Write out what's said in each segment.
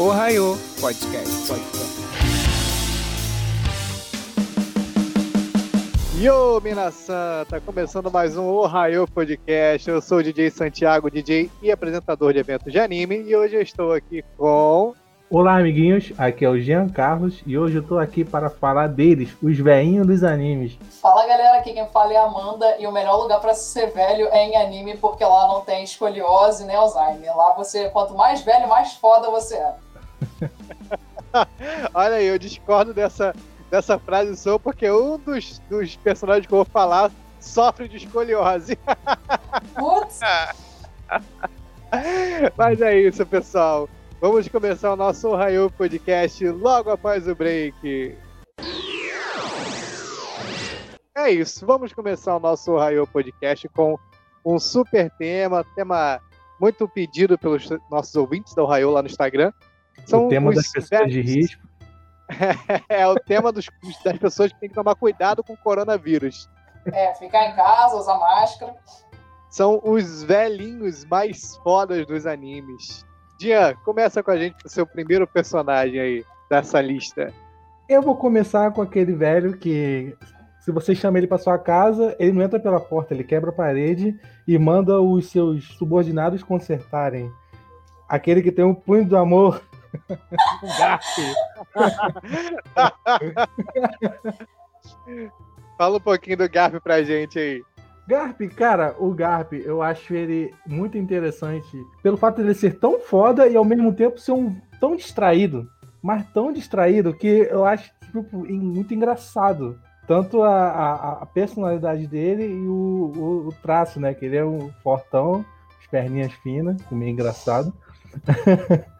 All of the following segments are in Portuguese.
Ohio Podcast. Podcast. Yo, Minasan! Tá começando mais um Ohio Podcast. Eu sou o DJ Santiago, DJ e apresentador de eventos de anime, e hoje eu estou aqui com. Olá, amiguinhos. Aqui é o Jean Carlos e hoje eu tô aqui para falar deles, os veinhos dos animes. Fala galera, aqui quem fala é a Amanda e o melhor lugar para ser velho é em anime porque lá não tem escoliose nem Alzheimer. Lá você, quanto mais velho, mais foda você é. Olha aí, eu discordo dessa, dessa frase sua, porque um dos, dos personagens que eu vou falar sofre de escoliose. Putz! Mas é isso, pessoal. Vamos começar o nosso Ohio Podcast logo após o break. É isso, vamos começar o nosso Ohio Podcast com um super tema, tema muito pedido pelos nossos ouvintes da Ohio lá no Instagram. São o tema das pessoas de risco. é o tema dos, das pessoas que têm que tomar cuidado com o coronavírus. É, ficar em casa, usar máscara. São os velhinhos mais fodas dos animes. Dian, começa com a gente o seu primeiro personagem aí dessa lista. Eu vou começar com aquele velho que, se você chama ele para sua casa, ele não entra pela porta, ele quebra a parede e manda os seus subordinados consertarem. Aquele que tem um punho do amor. Um Garp. Fala um pouquinho do Garp pra gente aí. Garp, cara, o Garp, eu acho ele muito interessante pelo fato de ele ser tão foda e ao mesmo tempo ser um tão distraído, mas tão distraído que eu acho tipo, muito engraçado. Tanto a, a, a personalidade dele e o, o, o, traço, né? Que ele é um fortão, as perninhas finas, meio engraçado.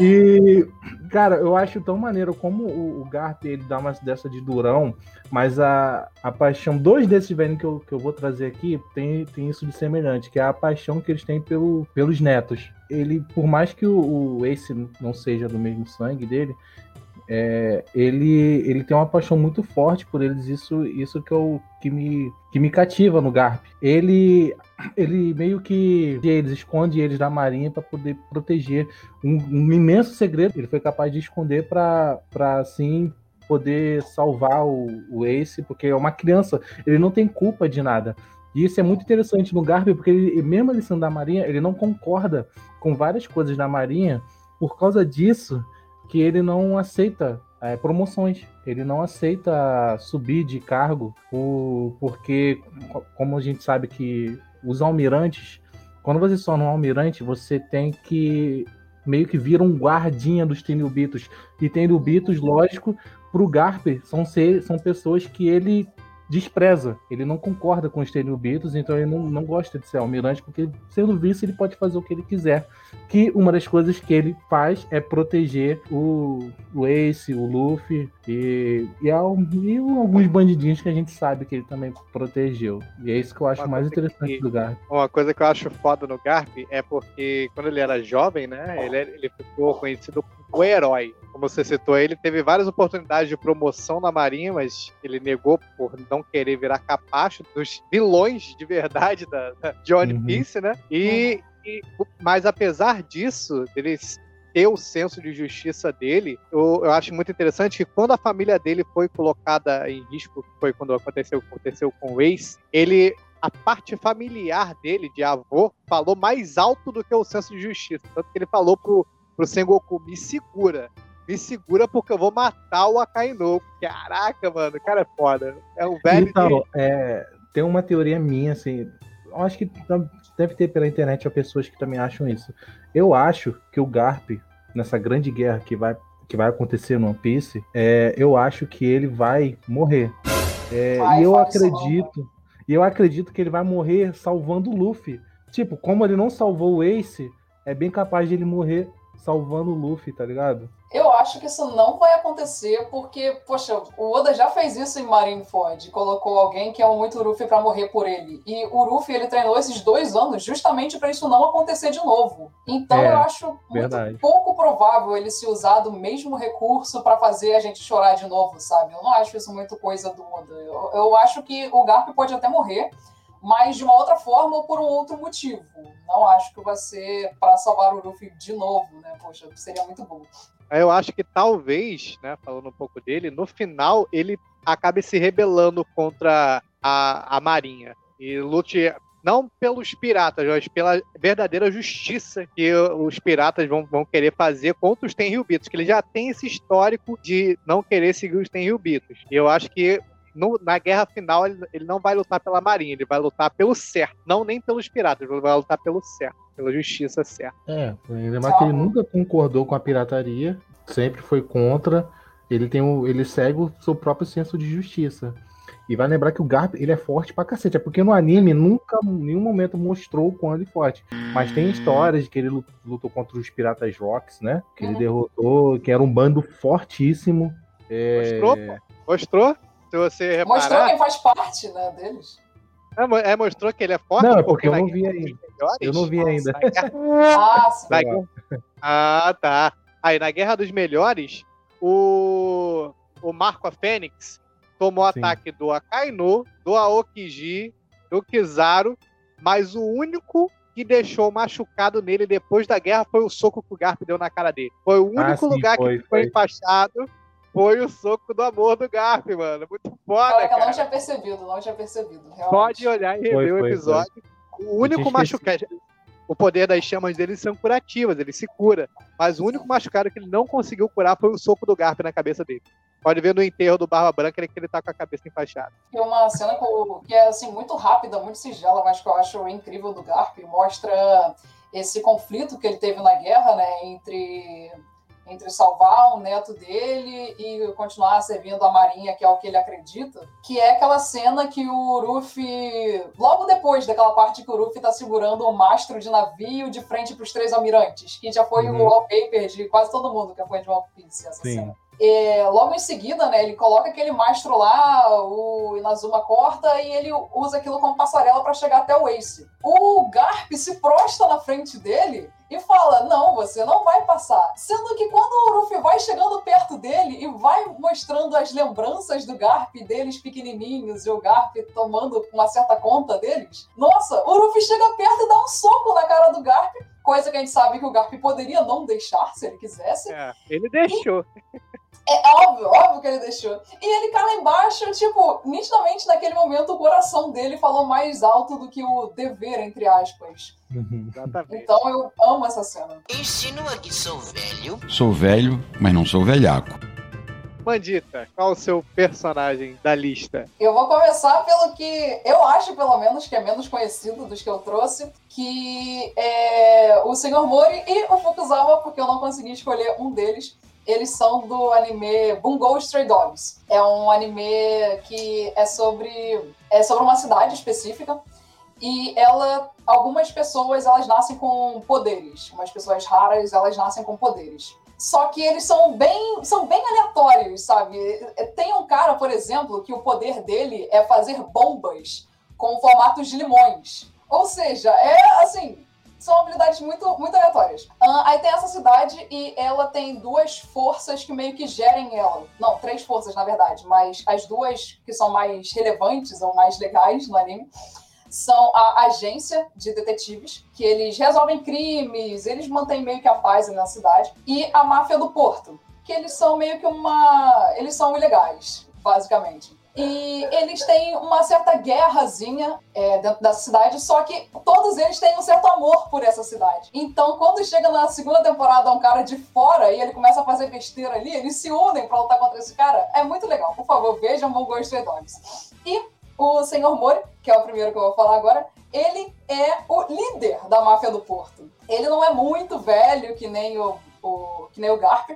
E, cara, eu acho tão maneiro como o, o Garp ele dá uma dessa de durão, mas a, a paixão, dois desses velhos que eu, que eu vou trazer aqui tem, tem isso de semelhante, que é a paixão que eles têm pelo, pelos netos. Ele, por mais que o, o Ace não seja do mesmo sangue dele, é, ele, ele tem uma paixão muito forte por eles, isso, isso que, eu, que, me, que me cativa no Garp. Ele, ele meio que eles esconde eles da marinha para poder proteger um, um, imenso segredo. Ele foi capaz de esconder para assim poder salvar o, o Ace, porque é uma criança, ele não tem culpa de nada. E isso é muito interessante no Garp, porque ele, mesmo ele sendo da Marinha, ele não concorda com várias coisas da Marinha. Por causa disso, que ele não aceita é, promoções. Ele não aceita subir de cargo por, porque, como a gente sabe que os almirantes, quando você se torna um almirante, você tem que meio que vira um guardinha dos Tenubitos. E Tenubitos, lógico, para o Garp, são, ser, são pessoas que ele despreza. Ele não concorda com os Tenubitos, então ele não, não gosta de ser almirante, porque sendo vice ele pode fazer o que ele quiser. Que uma das coisas que ele faz é proteger o, o Ace, o Luffy e, e, e alguns bandidinhos que a gente sabe que ele também protegeu. E é isso que eu acho uma mais interessante que, do Garp. Uma coisa que eu acho foda no Garp é porque quando ele era jovem, né, ele, ele ficou conhecido o herói como você citou, ele teve várias oportunidades de promoção na Marinha, mas ele negou por não querer virar capacho dos vilões de verdade da, da One uhum. Piece, né? E, e, mas apesar disso, ele ter o senso de justiça dele, eu, eu, acho muito interessante que quando a família dele foi colocada em risco, que foi quando aconteceu, aconteceu com o Ace, ele a parte familiar dele, de avô, falou mais alto do que o senso de justiça. Tanto que ele falou pro, pro Sengoku, me segura me segura porque eu vou matar o Akainu. Caraca, mano, o cara é foda. É um velho. Então, de... é, tem uma teoria minha, assim. Eu acho que deve ter pela internet pessoas que também acham isso. Eu acho que o Garp, nessa grande guerra que vai, que vai acontecer no One Piece, é, eu acho que ele vai morrer. É, vai, e eu acredito. E eu acredito que ele vai morrer salvando o Luffy. Tipo, como ele não salvou o Ace, é bem capaz de ele morrer salvando o Luffy, tá ligado? Eu acho que isso não vai acontecer, porque, poxa, o Oda já fez isso em Marineford, colocou alguém que é um muito Luffy para morrer por ele. E o Luffy, ele treinou esses dois anos justamente para isso não acontecer de novo. Então é, eu acho verdade. muito pouco provável ele se usar do mesmo recurso para fazer a gente chorar de novo, sabe? Eu não acho isso muito coisa do Oda. Eu, eu acho que o Garp pode até morrer, mas de uma outra forma ou por um outro motivo. Não acho que vai ser para salvar o Luffy de novo, né? Poxa, seria muito bom. Eu acho que talvez, né, falando um pouco dele, no final ele acabe se rebelando contra a, a Marinha e lute não pelos piratas, mas pela verdadeira justiça que os piratas vão, vão querer fazer contra os Tenryubitos, que ele já tem esse histórico de não querer seguir os Tenryubitos. E eu acho que no, na guerra final ele, ele, não vai lutar pela marinha, ele vai lutar pelo certo, não nem pelos piratas, ele vai lutar pelo certo, pela justiça certa. É, lembrar que ele nunca concordou com a pirataria, sempre foi contra. Ele tem o, ele segue o seu próprio senso de justiça. E vai lembrar que o Garp, ele é forte pra cacete. É porque no anime nunca, em nenhum momento mostrou o quão ele é forte. Mas tem histórias de que ele lutou contra os Piratas Rocks, né? Que ele uhum. derrotou, que era um bando fortíssimo. É... Mostrou, pô. Mostrou? Se você reparar... Mostrou quem faz parte, né, deles. É, é, mostrou que ele é forte? Não, é porque, porque eu não vi ainda. Melhores, eu não vi ainda. ah, sim. Ah, tá. Aí, na Guerra dos Melhores, o, o Marco a Fênix tomou Sim. ataque do Akainu, do Aokiji, do Kizaru, mas o único que deixou machucado nele depois da guerra foi o soco que o Garp deu na cara dele. Foi o ah, único ah, sim, lugar foi, que foi, foi enfaixado. Foi o soco do amor do Garp, mano. Muito foda, cara. cara. Eu não tinha percebido, não tinha percebido. Realmente. Pode olhar e rever foi, o episódio. O único machucado. O poder das chamas dele são curativas, ele se cura. Mas o único machucado que ele não conseguiu curar foi o soco do Garp na cabeça dele. Pode ver no enterro do Barba Branca ele, que ele tá com a cabeça enfaixada. Tem uma cena que é assim, muito rápida, muito sigela, mas que eu acho incrível do Garp. Mostra esse conflito que ele teve na guerra, né? Entre entre salvar o neto dele e continuar servindo a marinha, que é o que ele acredita, que é aquela cena que o Ruffy, logo depois daquela parte que o Ruffy tá segurando o mastro de navio de frente para os três almirantes, que já foi uhum. o wallpaper de quase todo mundo que foi de One Piece essa Sim. cena. E, logo em seguida, né, ele coloca aquele mastro lá, o Inazuma corta e ele usa aquilo como passarela para chegar até o Ace. O Garp se prosta na frente dele e fala: Não, você não vai passar. Sendo que quando o Luffy vai chegando perto dele e vai mostrando as lembranças do Garp deles pequenininhos e o Garp tomando uma certa conta deles, nossa, o Luffy chega perto e dá um soco na cara do Garp coisa que a gente sabe que o Garp poderia não deixar se ele quisesse. É, ele deixou. E é óbvio, óbvio que ele deixou. E ele cai lá embaixo, tipo, nitidamente naquele momento o coração dele falou mais alto do que o dever, entre aspas. Uhum. Então eu amo essa cena. Insinua que sou velho. Sou velho, mas não sou velhaco. Mandita, qual o seu personagem da lista? Eu vou começar pelo que eu acho, pelo menos, que é menos conhecido dos que eu trouxe, que é o Sr. Mori e o Fukuzawa, porque eu não consegui escolher um deles eles são do anime Bungo Stray Dogs. É um anime que é sobre, é sobre uma cidade específica e ela algumas pessoas elas nascem com poderes. Umas pessoas raras elas nascem com poderes. Só que eles são bem são bem aleatórios sabe? Tem um cara por exemplo que o poder dele é fazer bombas com formatos de limões. Ou seja é assim são habilidades muito, muito aleatórias. Uh, aí tem essa cidade e ela tem duas forças que meio que gerem ela. Não, três forças, na verdade, mas as duas que são mais relevantes ou mais legais no anime são a agência de detetives, que eles resolvem crimes, eles mantêm meio que a paz na cidade, e a máfia do porto, que eles são meio que uma. Eles são ilegais, basicamente. E eles têm uma certa guerrazinha é, dentro da cidade, só que todos eles têm um certo amor por essa cidade. Então, quando chega na segunda temporada um cara de fora e ele começa a fazer besteira ali, eles se unem pra lutar contra esse cara. É muito legal. Por favor, vejam Mongol Stray Dogs. E o Senhor Mori, que é o primeiro que eu vou falar agora, ele é o líder da máfia do Porto. Ele não é muito velho, que nem o, o, que nem o Garp,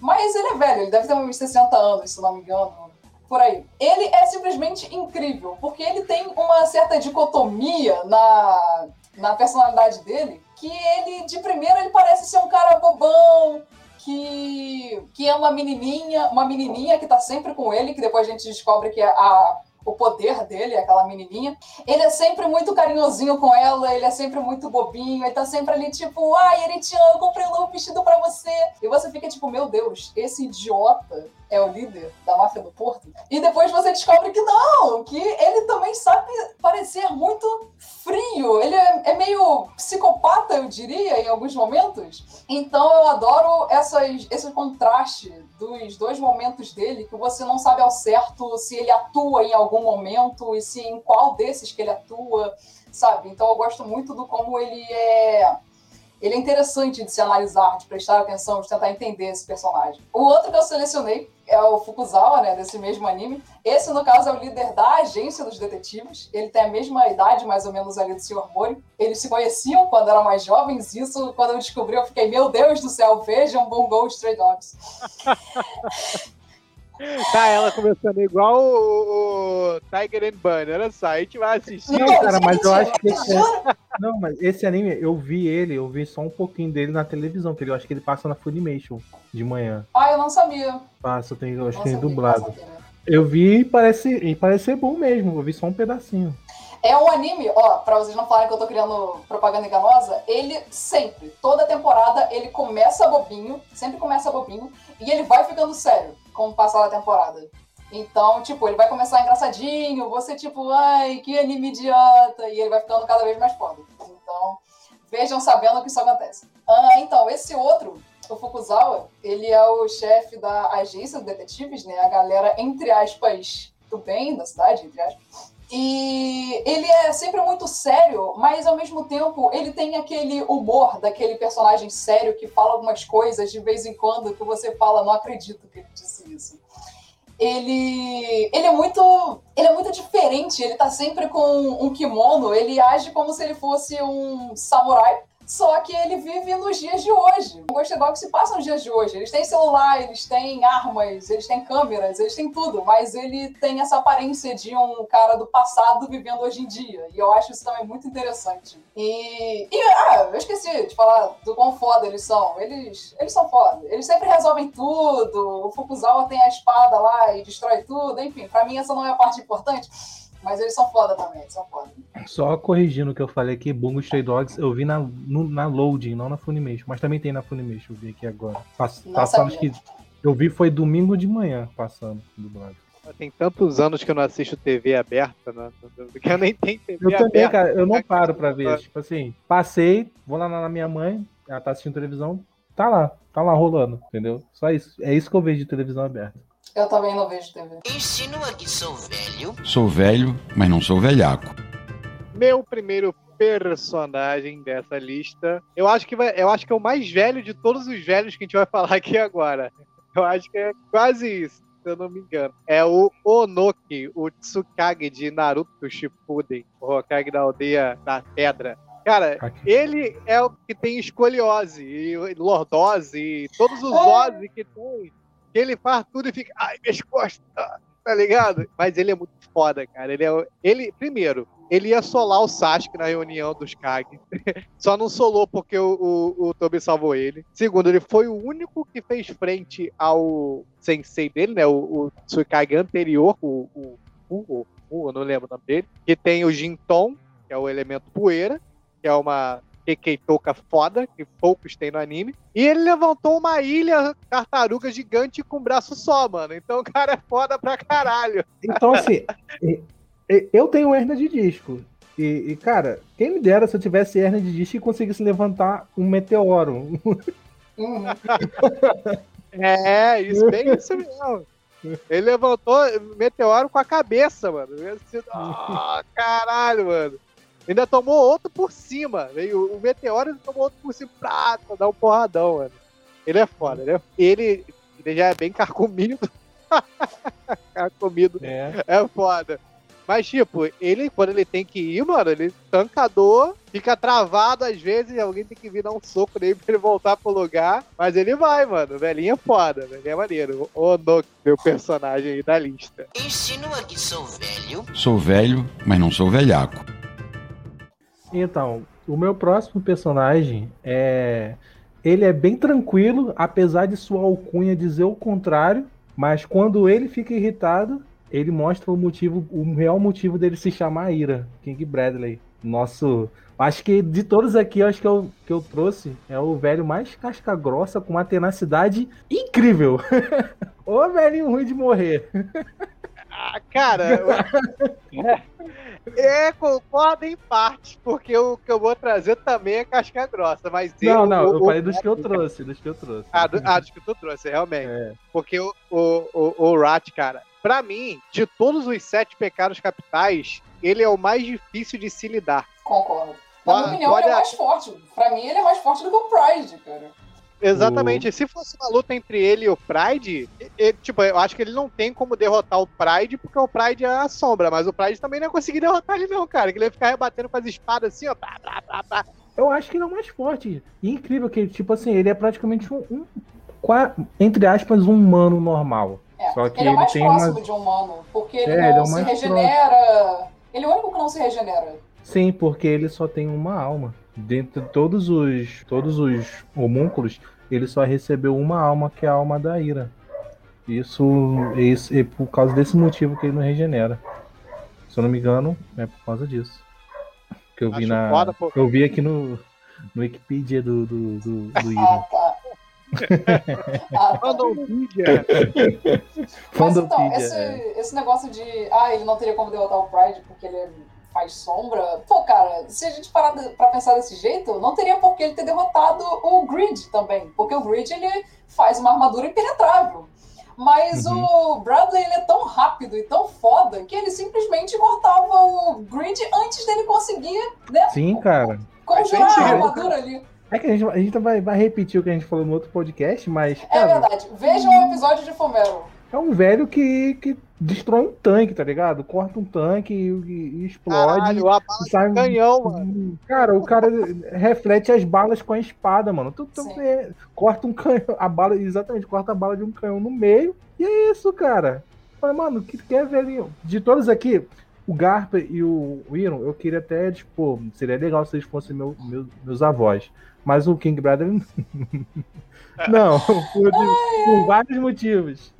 mas ele é velho, ele deve ter uns 60 anos, se não me engano, por aí. Ele é simplesmente incrível, porque ele tem uma certa dicotomia na, na personalidade dele, que ele, de primeira, ele parece ser um cara bobão, que, que é uma menininha, uma menininha que tá sempre com ele, que depois a gente descobre que é a, o poder dele, aquela menininha. Ele é sempre muito carinhosinho com ela, ele é sempre muito bobinho, ele tá sempre ali, tipo, ai, Eritian, eu comprei um novo vestido pra você. E você fica tipo, meu Deus, esse idiota é o líder da máfia do Porto. E depois você descobre que não, que ele também sabe parecer muito frio. Ele é, é meio psicopata, eu diria, em alguns momentos. Então eu adoro essas, esse contraste dos dois momentos dele, que você não sabe ao certo se ele atua em algum momento e se em qual desses que ele atua, sabe? Então eu gosto muito do como ele é ele é interessante de se analisar, de prestar atenção, de tentar entender esse personagem. O outro que eu selecionei é o Fukuzawa, né, desse mesmo anime. Esse, no caso, é o líder da agência dos detetives. Ele tem a mesma idade, mais ou menos, ali do Sr. Mori. Eles se conheciam quando eram mais jovens. Isso, quando eu descobri, eu fiquei, meu Deus do céu, vejam Bungo Stray Dogs. Tá, ela começando igual o, o Tiger and Bunny. Olha só, a gente vai assistir. Não, cara, mas eu acho que esse, não, mas esse anime, eu vi ele, eu vi só um pouquinho dele na televisão, que eu acho que ele passa na Funimation de manhã. Ah, eu não sabia. Passa, tem, eu acho Não que tem dublado. sabia. Eu vi e parece, e parece ser bom mesmo, eu vi só um pedacinho. É um anime, ó, pra vocês não falarem que eu tô criando propaganda enganosa, ele sempre, toda temporada, ele começa bobinho, sempre começa bobinho, e ele vai ficando sério com o passar da temporada. Então, tipo, ele vai começar engraçadinho, você tipo, ai, que anime idiota, e ele vai ficando cada vez mais foda. Então, vejam sabendo que isso acontece. Ah, então, esse outro, o Fukuzawa, ele é o chefe da agência de detetives, né, a galera, entre aspas, do bem da cidade, entre aspas. E ele é sempre muito sério, mas ao mesmo tempo ele tem aquele humor daquele personagem sério que fala algumas coisas de vez em quando que você fala, não acredito que ele disse isso. Ele, ele é muito ele é muito diferente, ele tá sempre com um kimono, ele age como se ele fosse um samurai, só que ele vive nos dias de hoje. O Ghost Dog se passa nos dias de hoje. Eles têm celular, eles têm armas, eles têm câmeras, eles têm tudo, mas ele tem essa aparência de um cara do passado vivendo hoje em dia. E eu acho isso também muito interessante. E, e ah, eu esqueci de falar do quão foda eles são. Eles, eles são foda. Eles sempre resolvem tudo. O Fukuzawa tem a espada lá e destrói tudo. Enfim, pra mim essa não é a parte importante. Mas eles são foda também, eles são foda. Só corrigindo o que eu falei aqui, Bungo Stray Dogs eu vi na, no- na Loading, não na Funimation, mas também tem na Funimation, eu vi aqui agora. Pass, passando, sabia. que eu vi foi domingo de manhã passando dublado. Tem tantos anos que eu não assisto TV aberta, né? Que eu nem tenho TV Eu também, aberta. cara, eu não paro pra ver. Tipo assim, passei, vou lá na minha mãe, ela tá assistindo televisão, tá lá, tá lá rolando, entendeu? Só isso. É isso que eu vejo de televisão aberta. Eu também não vejo TV. Insinua que sou velho. Sou velho, mas não sou velhaco. Meu primeiro personagem dessa lista, eu acho que vai, eu acho que é o mais velho de todos os velhos que a gente vai falar aqui agora. Eu acho que é quase isso, se eu não me engano. É o Onoki, o Tsukage de Naruto Shippuden, o Hokage da aldeia da pedra. Cara, ele é o que tem escoliose e lordose e todos os ose que tem. Ele faz tudo e fica, ai, minhas costas, tá ligado? Mas ele é muito foda, cara. Ele é, ele, primeiro, ele ia solar o Sasuke na reunião dos Kage. Só não solou porque o, o, o Tobi salvou ele. Segundo, ele foi o único que fez frente ao sensei dele, né? O, o Tsukage anterior, o, o, o, o, não lembro o nome dele, que tem o Jinton, que é o elemento poeira, que é uma Kekeitoka foda, que poucos têm no anime. E ele levantou uma ilha tartaruga gigante com um braço só, mano. Então o cara é foda pra caralho. Então, assim, eu tenho hernia de disco. E, e, cara, quem me dera se eu tivesse hernia de disco e conseguisse levantar um meteoro. Uhum. É, isso, bem isso mesmo. Ele levantou meteoro com a cabeça, mano. "Ah, caralho, mano. Ainda tomou outro por cima. Veio o meteoro e tomou outro por cima pra, pra dar um porradão, mano. Ele é foda, né? Ele, ele já é bem carcomido. carcomido É. é foda. Mas, tipo, ele, quando ele tem que ir, mano, ele tancador, fica travado às vezes, alguém tem que vir dar um soco nele pra ele voltar pro lugar. Mas ele vai, mano. O velhinho é foda, velhinho é maneiro. O Onoki, meu personagem aí da lista. Insinua que sou velho. Sou velho, mas não sou velhaco. Então, o meu próximo personagem é. Ele é bem tranquilo, apesar de sua alcunha dizer o contrário, mas quando ele fica irritado, ele mostra o motivo, o real motivo dele se chamar Ira, King Bradley. Nosso. Acho que de todos aqui, acho que eu, que eu trouxe é o velho mais casca grossa, com uma tenacidade incrível. Ô velhinho ruim de morrer. Ah, cara. é, concordo em parte, porque o que eu vou trazer também é casca grossa, mas Não, eu, não, o, eu o- falei dos que eu trouxe, dos que eu trouxe. Ah, do, ah, dos que tu trouxe, realmente. É. Porque o, o, o, o Rat, cara, pra mim, de todos os sete pecados capitais, ele é o mais difícil de se lidar. Concordo. Na minha Olha- opinião, ele é mais forte. Pra mim, ele é mais forte do que o Pride, cara. Exatamente. Se fosse uma luta entre ele e o Pride, e- e, tipo, eu acho que ele não tem como derrotar o Pride, porque o Pride é a sombra, mas o Pride também não ia conseguir derrotar ele, não, cara. Que ele ia ficar rebatendo com as espadas assim, ó. Tá, tá, tá, tá. Eu acho que ele é o mais forte. E incrível que, tipo assim, ele é praticamente um, um- entre aspas, um humano normal. É, Só que ele é ele mais tem próximo uma- de um humano, porque ele É, não ele é o se mais regenera. Ele é o único que não se regenera. Sim, porque ele só tem uma alma. Dentre todos os todos os homúnculos, ele só recebeu uma alma, que é a alma da ira. Isso, isso é por causa desse motivo que ele não regenera. Se eu não me engano, é por causa disso. Que eu vi Acho na. foda, que eu vi aqui no, no Wikipedia do, do, do, do Ah, Ira. tá. Ah, tá. Vídeo. é. Mas então, Fandopedia, esse, é. esse negócio de. Ah, ele não teria como derrotar o Pride porque ele faz sombra. Pô, cara, se a gente parar de- pra pensar desse jeito, não teria por que ele ter derrotado o Grid também. Porque o Grid ele faz uma armadura impenetrável. Mas Uhum. o Bradley ele é tão rápido e tão foda que ele simplesmente cortava o Grid antes dele conseguir, né? Sim, cara. Conjurar a sentido. armadura ali. É que a gente, a gente vai, vai repetir o que a gente falou no outro podcast, mas, É cara, verdade. Vejam o episódio de Fomero. é um velho que, que destrói um tanque, tá ligado? Corta um tanque e, e- e explode. Caralho, a bala sai de um- canhão, mano. Cara, o cara reflete as balas com a espada, mano. Tu, tu vê, corta um canhão, a bala, exatamente, corta a bala de um canhão no meio. E é isso, cara. Falei, mano, que que é velhinho? De todos aqui, o Garper e o Iron, eu queria até, tipo, seria legal se eles fossem meu, meu- meus avós. Mas o King Brother. não, por, por vários motivos.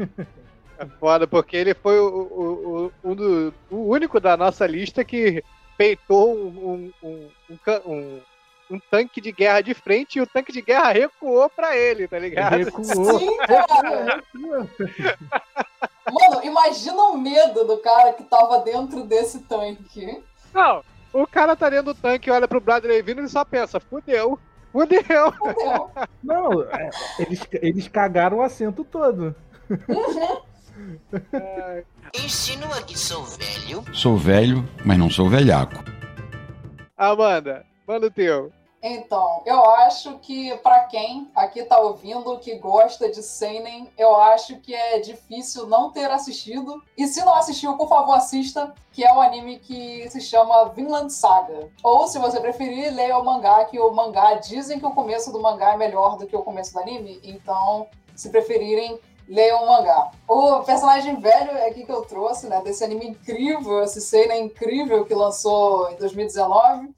É foda, porque ele foi o, o, o, um do- o único da nossa lista que peitou um, um, um, um um- um tanque de guerra de frente e o tanque de guerra recuou pra ele, tá ligado? Recuou. Sim, cara. Mano, imagina o medo do cara que tava dentro desse tanque. Não, o cara tá dentro do tanque, olha pro Bradley vindo e só pensa, fudeu, fudeu. Não, é, eles, eles cagaram o assento todo. Insinua que sou velho. Sou velho, mas não sou velhaco. Amanda, manda o teu. Então, eu acho que pra quem aqui tá ouvindo que gosta de Seinen, eu acho que é difícil não ter assistido. E se não assistiu, por favor, assista, que é um anime que se chama Vinland Saga. Ou, se você preferir, leia o mangá, que o mangá dizem que o começo do mangá é melhor do que o começo do anime. Então, se preferirem, leiam o mangá. O personagem velho é aqui que eu trouxe, né, desse anime incrível, esse Seinen incrível que lançou em 2019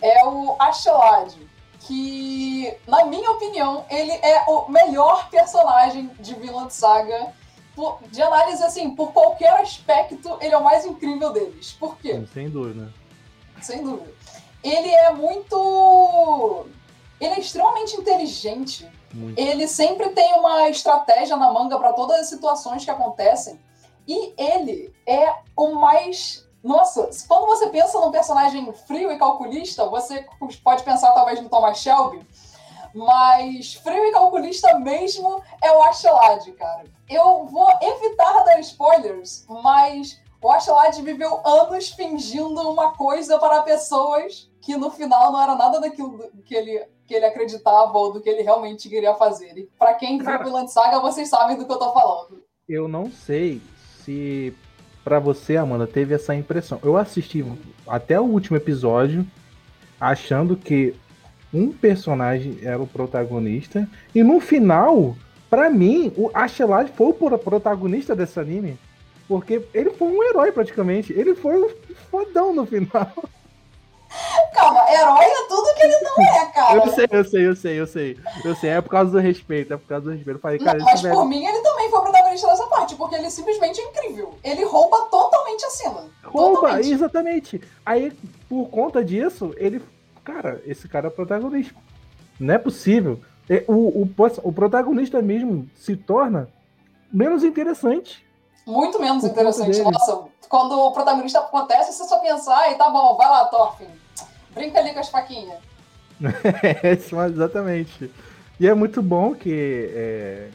é o Ashelad, que, na minha opinião, ele é o melhor personagem de Vinland Saga. Por- de análise, assim, por qualquer aspecto, ele é o mais incrível deles. Por quê? Sem dúvida. Sem dúvida. Ele é muito. Ele é extremamente inteligente. Muito. Ele sempre tem uma estratégia na manga para todas as situações que acontecem. E ele é o mais. Nossa, quando você pensa num personagem frio e calculista, você pode pensar talvez no Thomas Shelby, mas frio e calculista mesmo é o Ashelad, cara. Eu vou evitar dar spoilers, mas o Ashelad viveu anos fingindo uma coisa para pessoas que no final não era nada daquilo que ele, que ele acreditava ou do que ele realmente queria fazer. E pra quem viu Vinland Saga, vocês sabem do que eu tô falando. Eu não sei se pra você, Amanda, teve essa impressão. Eu assisti até o último episódio achando que um personagem era o protagonista e no final, pra mim, o Ashelad foi o pro- protagonista desse anime. Porque ele foi um herói praticamente. Ele foi um fodão no final. Calma, herói é tudo que ele não é, cara. Eu sei, eu sei, eu sei, eu sei. Eu sei, é por causa do respeito, é por causa do respeito. Eu falei, cara, Não, mas por mim ele também foi protagonista dessa parte, porque ele simplesmente é incrível. Ele rouba totalmente a cena. Rouba, Totalmente. exatamente. Aí, por conta disso, ele. Cara, esse cara é protagonista. Não é possível. É, O, o, o protagonista mesmo se torna menos interessante. Muito menos interessante. Nossa, quando o protagonista acontece, você só pensar, e tá bom, vai lá, Thorfinn. Brinca ali com as faquinhas. É, exatamente. E é muito bom que, é,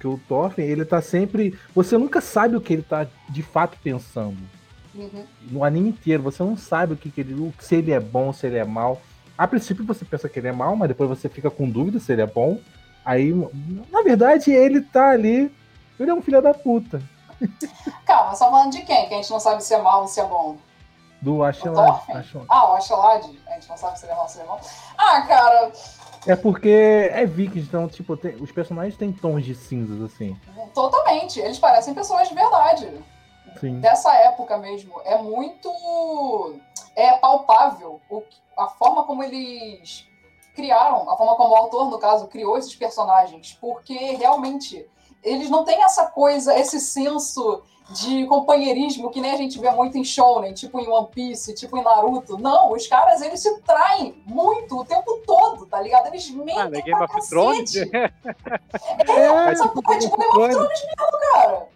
que o Thorfinn, ele tá sempre. Você nunca sabe o que ele tá de fato pensando. Uhum. No anime inteiro, você não sabe o que, que ele. Se ele é bom, se ele é mal. A princípio você pensa que ele é mal, mas depois você fica com dúvida se ele é bom. Aí, na verdade, ele tá ali. Ele é um filho da puta. Calma, só falando de quem? Que a gente não sabe se é mal ou se é bom. Do Ashelad. Ah, o Ashelad? A gente não sabe se ele é é bom. Ah, cara, É porque é Vikings, então, tipo, tem- os personagens têm tons de cinzas, assim. totalmente. Eles parecem pessoas de verdade. Sim. dessa época mesmo. É muito é palpável o, a forma como eles criaram, a forma como o autor, no caso, criou esses personagens, porque realmente eles não têm essa coisa, esse senso de companheirismo que nem a gente vê muito em Shonen, tipo em One Piece, tipo em Naruto. Não, os caras, eles se traem muito o tempo todo, tá ligado? Eles mentem Ah, né, Game pra of Thrones? cacete. É, Essa porra é tipo Game of Thrones mesmo, cara.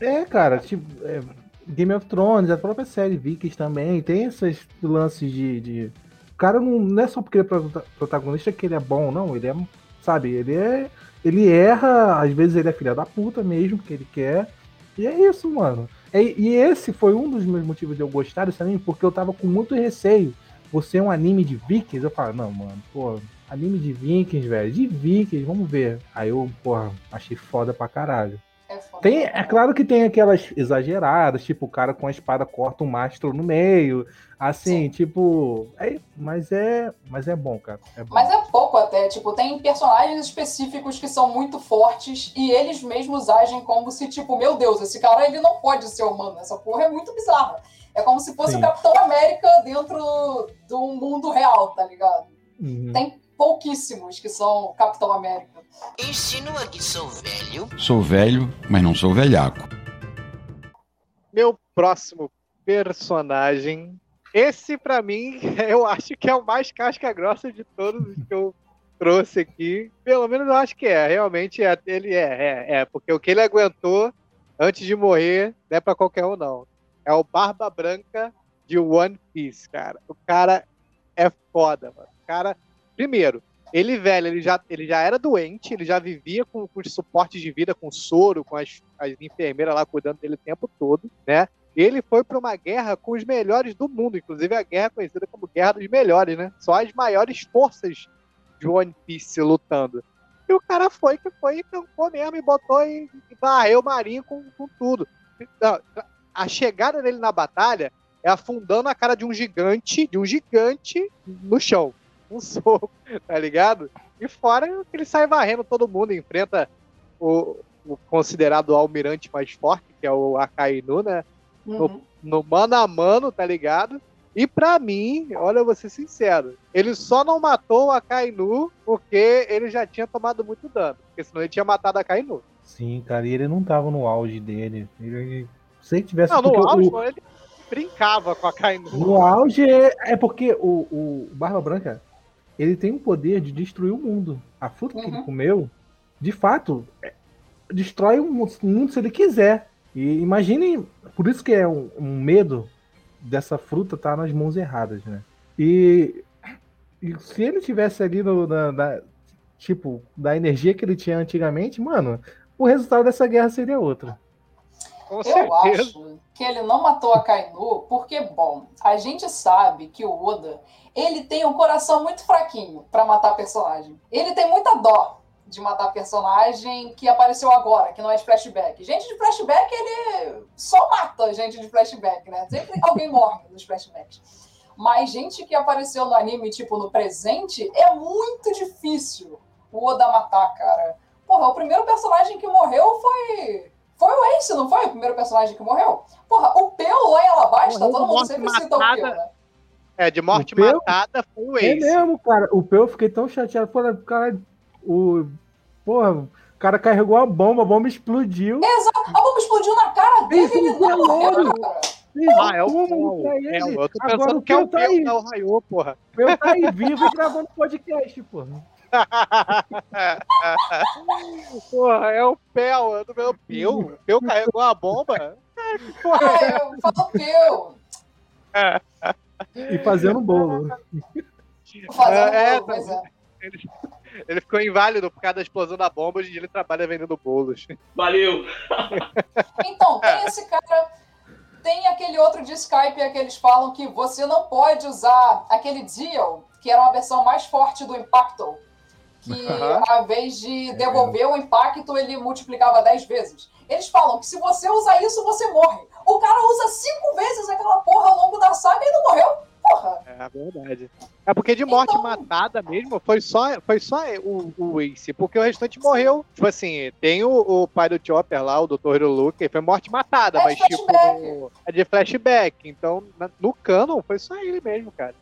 É, cara, tipo, é, Game of Thrones, a própria série Vikings também, tem esses lances de. de- O cara não, não é só porque ele é prota- protagonista que ele é bom, não. Ele é, sabe, ele é. Ele erra, às vezes ele é filha da puta mesmo, que ele quer. E é isso, mano. É, e esse foi um dos meus motivos de eu gostar desse anime, porque eu tava com muito receio. Você é um anime de Vikings? Eu falo, não, mano, pô, anime de Vikings, velho, de Vikings, vamos ver. Aí eu, porra, achei foda pra caralho. É. Tem, é claro que tem aquelas exageradas, tipo o cara com a espada corta um mastro no meio, assim, Sim. tipo, é, mas é, mas é bom, cara. É bom. Mas é pouco até, tipo, tem personagens específicos que são muito fortes e eles mesmos agem como se, tipo, meu Deus, esse cara ele não pode ser humano, essa porra é muito bizarra. É como se fosse Sim. o Capitão América dentro do mundo real, tá ligado? Uhum. Tem pouquíssimos que são Capitão América. Insinua que sou velho? Sou velho, mas não sou velhaco. Meu próximo personagem. Esse, pra mim, eu acho que é o mais casca grossa de todos os que eu trouxe aqui. Pelo menos eu acho que é. Realmente, é, ele é, é, é. Porque o que ele aguentou antes de morrer não é pra qualquer um, não. É o Barba Branca de One Piece, cara. O cara é foda, mano. O cara, primeiro, ele, velho, ele já, ele já era doente, ele já vivia com, com os suportes de vida, com soro, com as, as enfermeiras lá cuidando dele o tempo todo, né? Ele foi para uma guerra com os melhores do mundo, inclusive a guerra conhecida como Guerra dos Melhores, né? Só as maiores forças de One Piece lutando. E o cara foi que foi e tancou mesmo e botou e, e o marinho com, com tudo. A chegada dele na batalha é afundando a cara de um gigante, de um gigante no chão. Um soco, tá ligado? E fora que ele sai varrendo todo mundo, enfrenta o, o considerado almirante mais forte, que é o Akainu, né? Uhum. no mano a mano, tá ligado? E pra mim, olha, eu vou ser sincero, ele só não matou o Akainu porque ele já tinha tomado muito dano. Porque senão ele tinha matado a Akainu. Sim, cara, e ele não tava no auge dele. Ele, se ele tivesse. Não, no o- auge, não, ele brincava com a Akainu. No auge é, é porque o, o Barba Branca ele tem o poder de destruir o mundo. A fruta que ele Uhum. comeu, de fato, é- destrói o mu- o mundo se ele quiser. E imagine, por isso que é um, um medo dessa fruta estar nas mãos erradas, né? E, e se ele tivesse ali no, na, na- tipo, da energia que ele tinha antigamente, mano, o resultado dessa guerra seria outro. Eu acho que ele não matou a Kainu porque, bom, a gente sabe que o Oda, ele tem um coração muito fraquinho pra matar personagem. Ele tem muita dó de matar personagem que apareceu agora, que não é de flashback. Gente de flashback, ele só mata gente de flashback, né? Sempre alguém morre nos flashbacks. Mas gente que apareceu no anime, tipo, no presente, é muito difícil o Oda matar, cara. Porra, o primeiro personagem que morreu foi foi o Ace, não foi o primeiro personagem que morreu? Porra, o Peu lá em Alabasta, todo mundo sempre cita o matada. Peu, né? É, de morte O Peu? matada foi o É Ace. mesmo, cara. O Peu eu fiquei tão chateado. Porra, cara, o. Porra, cara carregou a bomba, a bomba explodiu. Exato. A bomba explodiu na cara dele e ele é não morreu, louro. cara. Ah, é o pra É, eu tô Agora pensando o que é o tá Pel, aí. não é o Raiô, porra. Eu tá aí vivo e gravando podcast, pô. Porra, é o Pel. Eu tô vendo o Pel. O Pel carregou a bomba. Ah, que porra é Ah, eu falo Peu. E fazendo bolo. Fazendo É, é, bolo, pois é. Ele, ele ficou inválido por causa da explosão da bomba. Hoje em dia ele trabalha vendendo bolos. Valeu. Então, tem esse cara. Tem aquele outro de Skype que eles falam que você não pode usar aquele deal, que era uma versão mais forte do Impacto. Que Aham. ao invés de devolver o impacto, ele multiplicava 10 vezes. Eles falam que se você usar isso, você morre. O cara usa cinco vezes aquela porra ao longo da saga e não morreu. Porra. É verdade. É porque de morte Então- matada mesmo foi só, foi só o, o Ace, porque o restante morreu. Tipo assim, tem o, o pai do Chopper lá, o Dr. Hiroluke, foi morte matada, É mas tipo. flashback. É de flashback. Então, no canon, foi só ele mesmo, cara.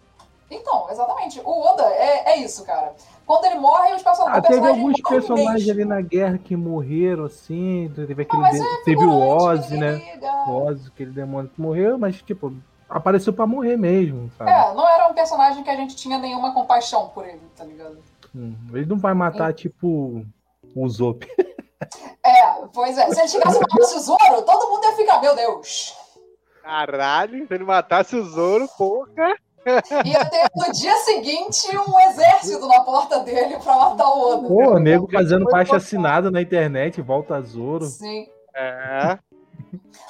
Então, exatamente. O Oda é, é isso, cara. Quando ele morre, os person- Ah, o teve personagem alguns morre personagens ali na guerra que morreram, assim. Teve aquele. Ah, mas de- é teve o Ozzy, né? O Ozzy, aquele demônio que morreu, mas, tipo, apareceu pra morrer mesmo, sabe? É, não era um personagem que a gente tinha nenhuma compaixão por ele, tá ligado? Hum, Ele não vai matar, tipo, o Zop. É, pois é. Se ele chegasse e matasse o Zoro, todo mundo ia ficar, meu Deus. Caralho, se ele matasse o Zoro, porra. Ia ter no dia seguinte um exército na porta dele pra matar o Oda. Pô, o nego fazendo foi botado. assinada na internet, volta a Zoro. Sim. É.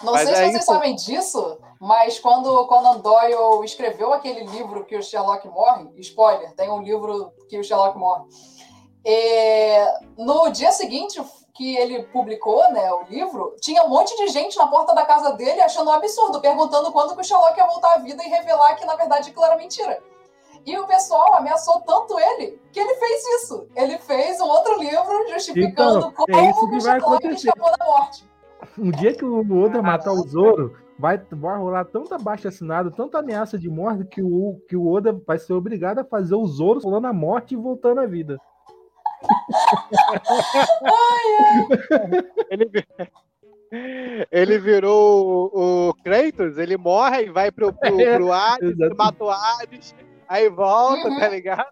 Não Mas sei se é vocês isso. sabem disso, mas quando Conan Doyle escreveu aquele livro que o Sherlock morre, spoiler, tem um livro que o Sherlock morre. É, no dia seguinte que ele publicou né, o livro, tinha um monte de gente na porta da casa dele achando um absurdo, perguntando quando que o Sherlock ia voltar à vida e revelar que, na verdade, aquilo era mentira. E o pessoal ameaçou tanto ele que ele fez isso. Ele fez um outro livro justificando Então, como é isso que o vai Sherlock acontecer. escapou da morte. Um dia que o Oda matar o Zoro, vai, vai rolar tanta baixa assinada, tanta ameaça de morte, que o, que o Oda vai ser obrigado a fazer o Zoro pulando a morte e voltando à vida. Ele, vi- ele virou o, o Kratos, ele morre e vai pro, pro, É, pro Hades, exato. mata o Hades, aí volta, Uhum. tá ligado?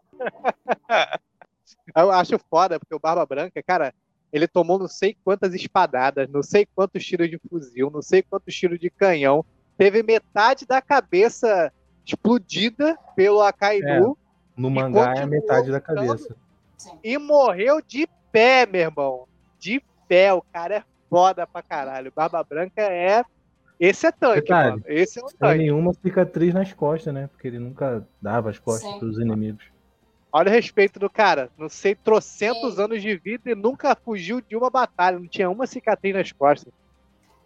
Eu acho foda, porque o Barba Branca, cara, ele tomou não sei quantas espadadas, não sei quantos tiros de fuzil, não sei quantos tiros de canhão, teve metade da cabeça explodida pelo Akainu No mangá é metade da cabeça. Sim. e morreu de pé, meu irmão. De pé, o cara é foda pra caralho. Barba Branca é. Esse é tanque, Detalhe, mano. Esse é um tanque. nenhuma cicatriz nas costas, né? Porque ele nunca dava as costas Sim. pros inimigos. Olha o respeito do cara. Não sei, trocentos Sim. anos de vida e nunca fugiu de uma batalha. Não tinha uma cicatriz nas costas.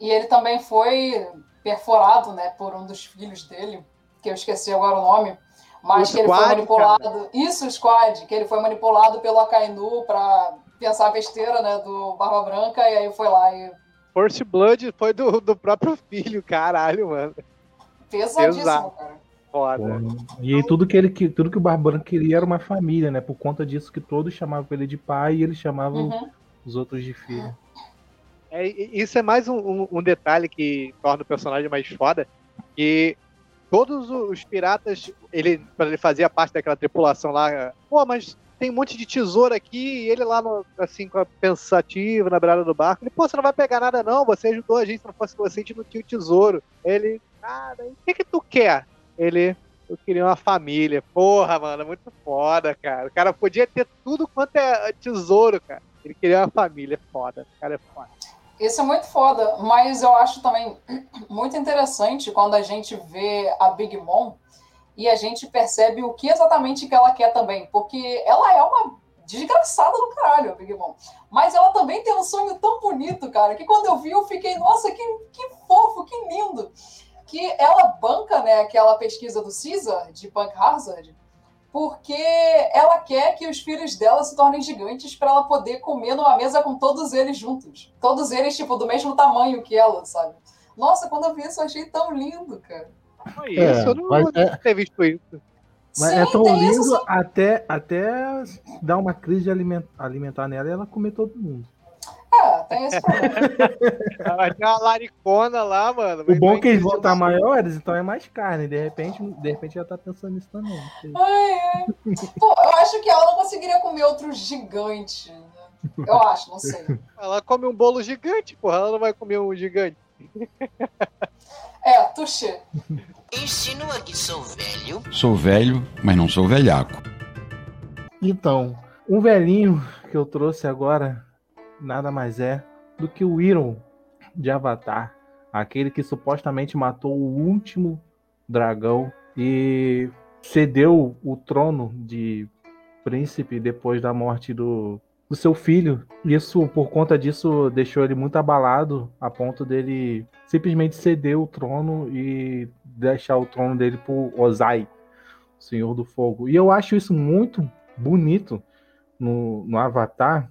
E ele também foi perforado, né, por um dos filhos dele, que eu esqueci agora o nome, mas O que ele foi manipulado. Isso, o Squad, que ele foi manipulado pelo Akainu pra pensar a besteira, né, do Barba Branca, e aí foi lá e First Blood foi do, do próprio filho, caralho, mano. pesadíssimo, Exato. cara. Foda. Porra. E aí tudo que ele que- tudo que o Barbarão queria era uma família, né? Por conta disso que todos chamavam ele de pai e ele chamava Uhum. os outros de filho. É, isso é mais um, um- um detalhe que torna o personagem mais foda, que todos os piratas, ele, ele fazia parte daquela tripulação lá, pô, mas tem um monte de tesouro aqui, e ele lá, no- assim, com a pensativo na beirada do barco, ele, pô, você não vai pegar nada não, você ajudou a gente, se não fosse você, a gente não tinha o tesouro. Ele, cara, o que que tu quer? Ele, eu queria uma família. Porra, mano, é muito foda, cara. O cara podia ter tudo quanto é tesouro, cara. Ele queria uma família, foda. O cara é foda. Isso é muito foda, mas eu acho também muito interessante quando a gente vê a Big Mom e a gente percebe o que exatamente que ela quer também, porque ela é uma desgraçada do caralho, a Big Mom. Mas ela também tem um sonho tão bonito, cara, que quando eu vi eu fiquei, nossa, que, que fofo, que lindo. Que ela banca, né, aquela pesquisa do Caesar, de Punk Hazard, porque ela quer que os filhos dela se tornem gigantes para ela poder comer numa mesa com todos eles juntos. Todos eles, tipo, do mesmo tamanho que ela, sabe? Nossa, quando eu vi isso, eu achei tão lindo, cara. Foi É, isso, eu não mas é- ter visto isso. Mas Sim, é tão isso, lindo sim. até, até dar uma crise de aliment- alimentar nela e ela comer todo mundo. Tem esse problema. Vai ter uma laricona lá, mano. O bom é que eles vão estar maiores, então é mais carne. De repente, de repente já tá pensando nisso também. Ai, ai. Pô, eu acho que ela não conseguiria comer outro gigante. né? Eu acho, não sei. Ela come um bolo gigante, porra. Ela não vai comer um gigante. É, touché. Insinua que sou velho. Sou velho, mas não sou velhaco. Então, um velhinho que eu trouxe agora nada mais é do que o Iron de Avatar, aquele que supostamente matou o último dragão e cedeu o trono de príncipe depois da morte do, do seu filho. Isso, por conta disso, deixou ele muito abalado a ponto dele simplesmente ceder o trono e deixar o trono dele pro Ozai, Senhor do Fogo. E eu acho isso muito bonito no, no Avatar,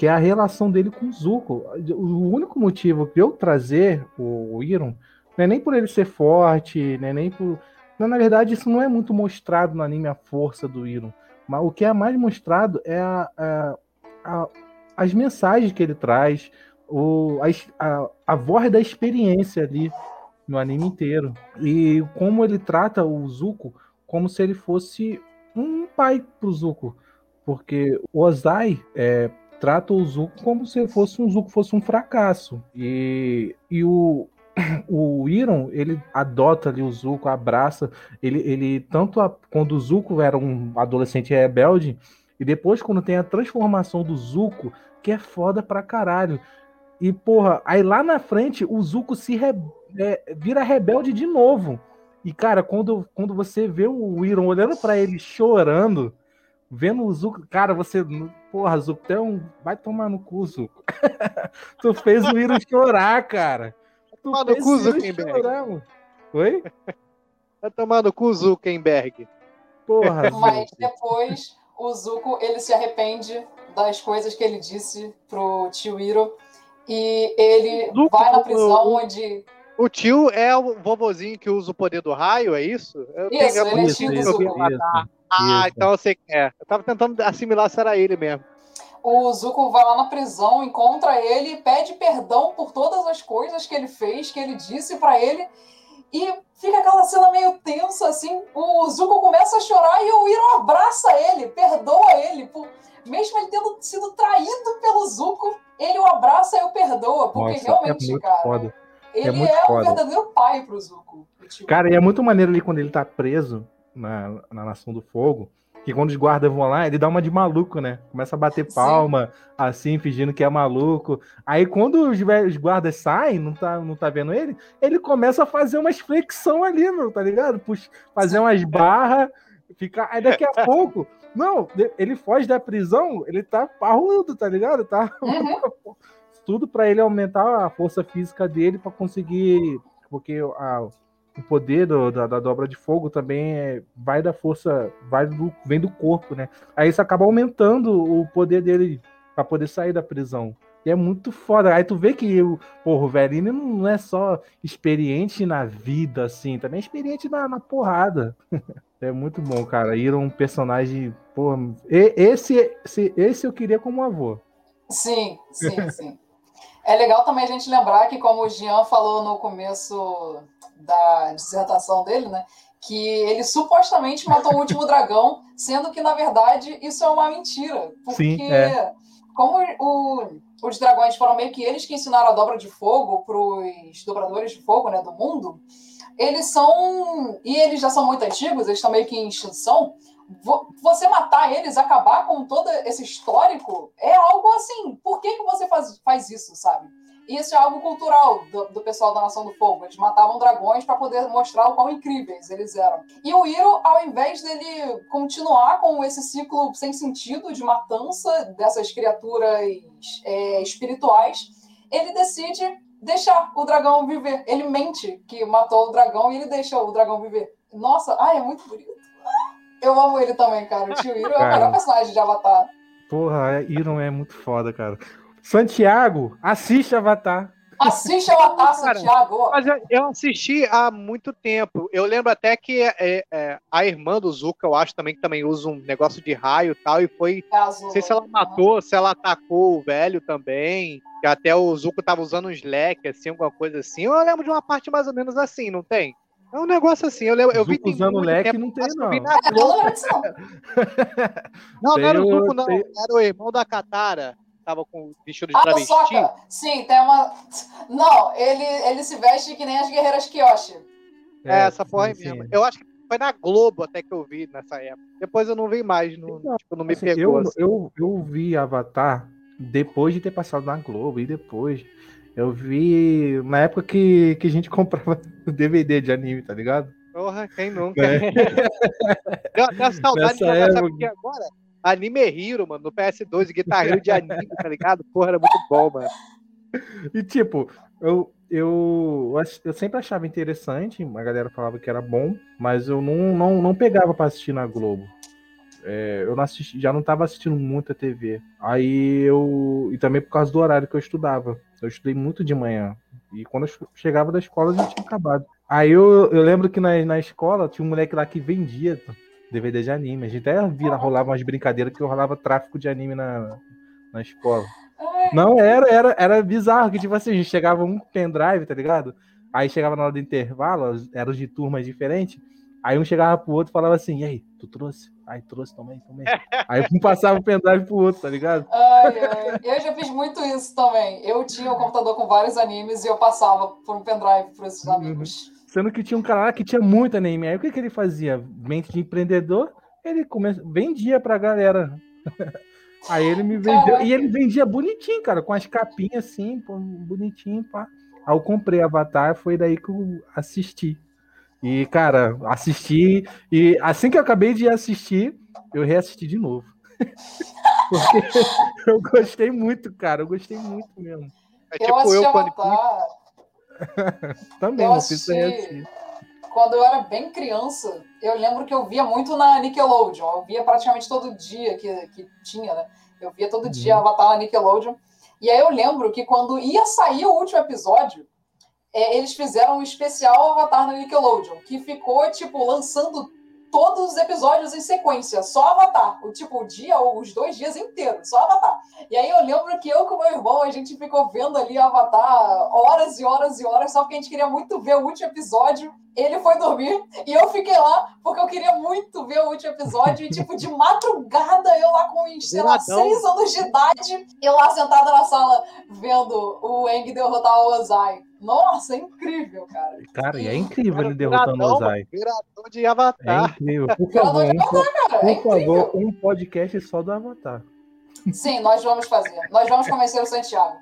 que é a relação dele com o Zuko. O único motivo de eu trazer o, Iron não é nem por ele ser forte, não é nem por. Na verdade, isso não é muito mostrado no anime a força do Iron. Mas o que é mais mostrado é a, a- a- as mensagens que ele traz, o, a voz da experiência ali no anime inteiro. E como ele trata o Zuko como se ele fosse um pai pro Zuko. Porque o Ozai é, trata o Zuko como se fosse um Zuko fosse um fracasso. E, e o, o Iron, ele adota ali o Zuko, abraça. Ele, ele tanto a- quando o Zuko era um adolescente rebelde, e depois quando tem a transformação do Zuko, que é foda pra caralho. E, porra, aí lá na frente o Zuko se re- é, vira rebelde de novo. E, cara, quando, quando você vê o Iron olhando pra ele chorando, vendo o Zuko, cara, você. Porra, um. Vai tomar no cu, Zuko. tu fez o Iron chorar, cara. Tu Tomar no fez cu, o chorar, mano. Oi? Vai tomar no cu, Zuckerberg. Porra, Mas depois o Zuko ele se arrepende das coisas que ele disse pro tio Iro e ele Zuko, vai na prisão o- onde O tio é o vovozinho que usa o poder do raio, é isso? Eu Isso, ele é Isso, tio do isso, Zuko. isso, Ah, isso. então eu sei que é. Eu tava tentando assimilar se era ele mesmo. o Zuko vai lá na prisão, encontra ele, pede perdão por todas as coisas que ele fez, que ele disse pra ele, e fica aquela cena meio tensa, assim. O Zuko começa a chorar e o Iro abraça ele, perdoa ele, por... mesmo ele tendo sido traído pelo Zuko, ele o abraça e o perdoa, porque Nossa, realmente, é muito cara, foda. ele é, muito um foda. verdadeiro pai pro Zuko. o tio. Cara, e é muito maneiro ali quando ele tá preso na, na Nação do Fogo. Que quando os guardas vão lá, ele dá uma de maluco, né? Começa a bater Sim. palma, assim, fingindo que é maluco. Aí quando os, os guardas saem, não tá, não tá vendo ele, ele começa a fazer umas flexão ali, meu, tá ligado? Pux- fazer umas barras, ficar. Aí daqui a pouco. Não, ele foge da prisão, ele tá parrudo, tá ligado? Tá Uhum. tudo pra ele aumentar a força física dele pra conseguir. Porque a- o poder do- da, da dobra de fogo também é- vai da força, vai do, vem do corpo, né? Aí isso acaba aumentando o poder dele pra poder sair da prisão. E é muito foda. Aí tu vê que o, porra, o velhinho não é só experiente na vida, assim, também é experiente na, na porrada. É muito bom, cara. Ir um personagem. Porra, esse, esse, esse eu queria como avô. Sim, sim, sim. É legal também a gente lembrar que, como o Jean falou no começo da dissertação dele, né? Que ele supostamente matou o último dragão, sendo que, na verdade, isso é uma mentira. Porque, Sim, é. como o- os dragões foram meio que eles que ensinaram a dobra de fogo para os dobradores de fogo né, do mundo, eles são. E eles já são muito antigos, eles estão meio que em extinção. Vo- Você matar eles, acabar com todo esse histórico, é algo assim. Por que, que você faz, faz isso, sabe? E isso é algo cultural do, do pessoal da Nação do Fogo. Eles matavam dragões para poder mostrar o quão incríveis eles eram. E o Iro, ao invés dele continuar com esse ciclo sem sentido de matança dessas criaturas é, espirituais, ele decide deixar o dragão viver. Ele mente que matou o dragão e ele deixa o dragão viver. Nossa, ai, é muito bonito. Eu amo ele também, cara. O tio Iro é o melhor personagem de Avatar. Porra, Iron é muito foda, cara. Santiago, assiste Avatar. Assiste a taça, Cara, Thiago. Mas eu- assisti há muito tempo. Eu lembro até que é, é, a irmã do Zuka, eu acho também que também usa um negócio de raio e tal, e foi. É azul. Não sei se ela matou, se ela atacou o velho também. Que até o Zuko tava usando um slack, assim, alguma coisa assim. Eu lembro de uma parte mais ou menos assim, não tem? É um negócio assim. Eu, lembro, eu vi Zuko usando leque tempo, não tem, não. na É, eu não não. Era o Zuko, não. tem- Era o irmão da Katara. Tava com vestido de Ah, travesti. Sokka. Sim, tem uma. Não, ele, ele se veste que nem as guerreiras Kyoshi. É, essa porra aí sim, mesmo. sim. Eu acho que foi na Globo até que eu vi nessa época. Depois eu não vi mais, não, Então, tipo, não me Assim, pegou. eu, assim. eu, eu vi Avatar depois de ter passado na Globo e depois. Eu vi na época que, que a gente comprava DVD de anime, tá ligado? Porra, quem nunca? É. Deu até saudade de jogar, sabe época. o que agora? Anime Hero, mano, no PS2, Guitar Hero de anime, tá ligado? Porra, era muito bom, mano. E tipo, eu, eu, eu sempre achava interessante, a galera falava que era bom, mas eu não, não, não pegava pra assistir na Globo. É, eu não assisti, já não tava assistindo muita TV. Aí eu. E também por causa do horário que eu estudava. Eu estudei muito de manhã. E quando eu chegava da escola já tinha acabado. Aí eu, eu lembro que na, na escola tinha um moleque lá que vendia DVD de anime. A gente até vira, rolava umas brincadeiras que eu rolava tráfico de anime na, na escola. Não, era, era, era bizarro, que tipo assim, a gente chegava um pendrive, tá ligado? Aí chegava na hora do intervalo, eram de turmas diferentes, aí um chegava pro outro e falava assim, e aí, tu trouxe? Aí trouxe também, também. Aí um passava o pendrive pro outro, tá ligado? ai, ai. Eu já fiz muito isso também. Eu tinha um computador com vários animes e eu passava por um pendrive para esses Uhum. amigos. Sendo que tinha um cara lá que tinha muito anime. Aí o que, que ele fazia? Mente de empreendedor, ele come... vendia pra galera. Aí ele me vendeu. Caraca. E ele vendia bonitinho, cara, com as capinhas assim, bonitinho, pá. Aí eu comprei Avatar, foi daí que eu assisti. E, cara, assisti. E assim que eu acabei de assistir, eu reassisti de novo. Porque eu gostei muito, cara. Eu gostei muito mesmo. É Eu tipo assisti eu. Avatar Também, Eu não fiz assisti- reassistir. quando eu era bem criança. Eu lembro que eu via muito na Nickelodeon. Eu via praticamente todo dia que, que tinha, né? Eu via todo dia Uhum. Avatar na Nickelodeon. E aí eu lembro que quando ia sair o último episódio, é, eles fizeram um especial Avatar na Nickelodeon, que ficou, tipo, lançando todos os episódios em sequência, só Avatar. O tipo, o dia ou os dois dias inteiros, só Avatar. E aí eu lembro que eu com meu irmão, a gente ficou vendo ali Avatar horas e horas e horas, só porque a gente queria muito ver o último episódio. Ele foi dormir e eu fiquei lá porque eu queria muito ver o último episódio. E, tipo, de madrugada, eu lá com, sei lá, seis anos de idade, eu lá sentada na sala vendo o Eng derrotar o Ozai. Nossa, é incrível, cara. Cara, e é incrível Cara, ele derrotando o Ozai. Virador de É Avatar. incrível. Por favor, de um, po- Cara, é por favor, um podcast só do Avatar. Sim, nós vamos fazer. Nós vamos convencer o Santiago.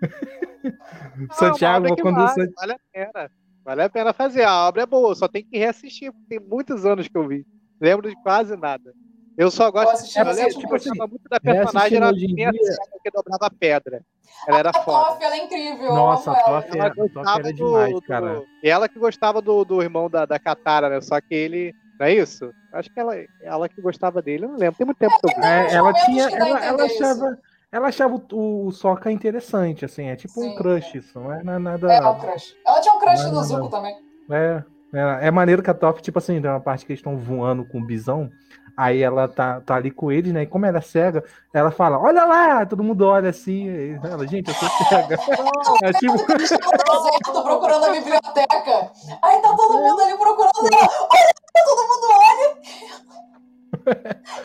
Não, Santiago, que quando vale, San- vale a pena. Vale a pena fazer. A obra é boa, só tem que reassistir. porque Tem muitos anos que eu vi. Lembro de quase nada. Eu só gosto. Eu assisti eu lembro tipo que eu gostava muito da personagem. Era a hoje em minha dia- que dobrava pedra. Ela era A foda. Toff, ela é incrível. Nossa, a ela. Toff Ela é- gostava era do, demais, do- cara. E ela que gostava do, do irmão da, da Katara, né? Só que ele. Não é isso? Acho que ela, ela que gostava dele. Eu não lembro. Tem muito tempo que eu vi. É, ela tinha. a Ela, ela achava. Ela achava o, o Sokka interessante, assim, é tipo Sim, um crush, isso, não é, não é nada. É, o crush. Ela tinha um crush não, Zuko também. É, é, é maneiro que a Toph, tipo assim, tem uma parte que eles estão voando com o bisão, aí ela tá, tá ali com eles, né? E como ela é cega, ela fala, olha lá! Todo mundo olha assim, ela, gente, eu sou cega. É tipo, deserto, procurando a biblioteca. Aí tá todo mundo ali procurando ela. Olha, todo mundo olha.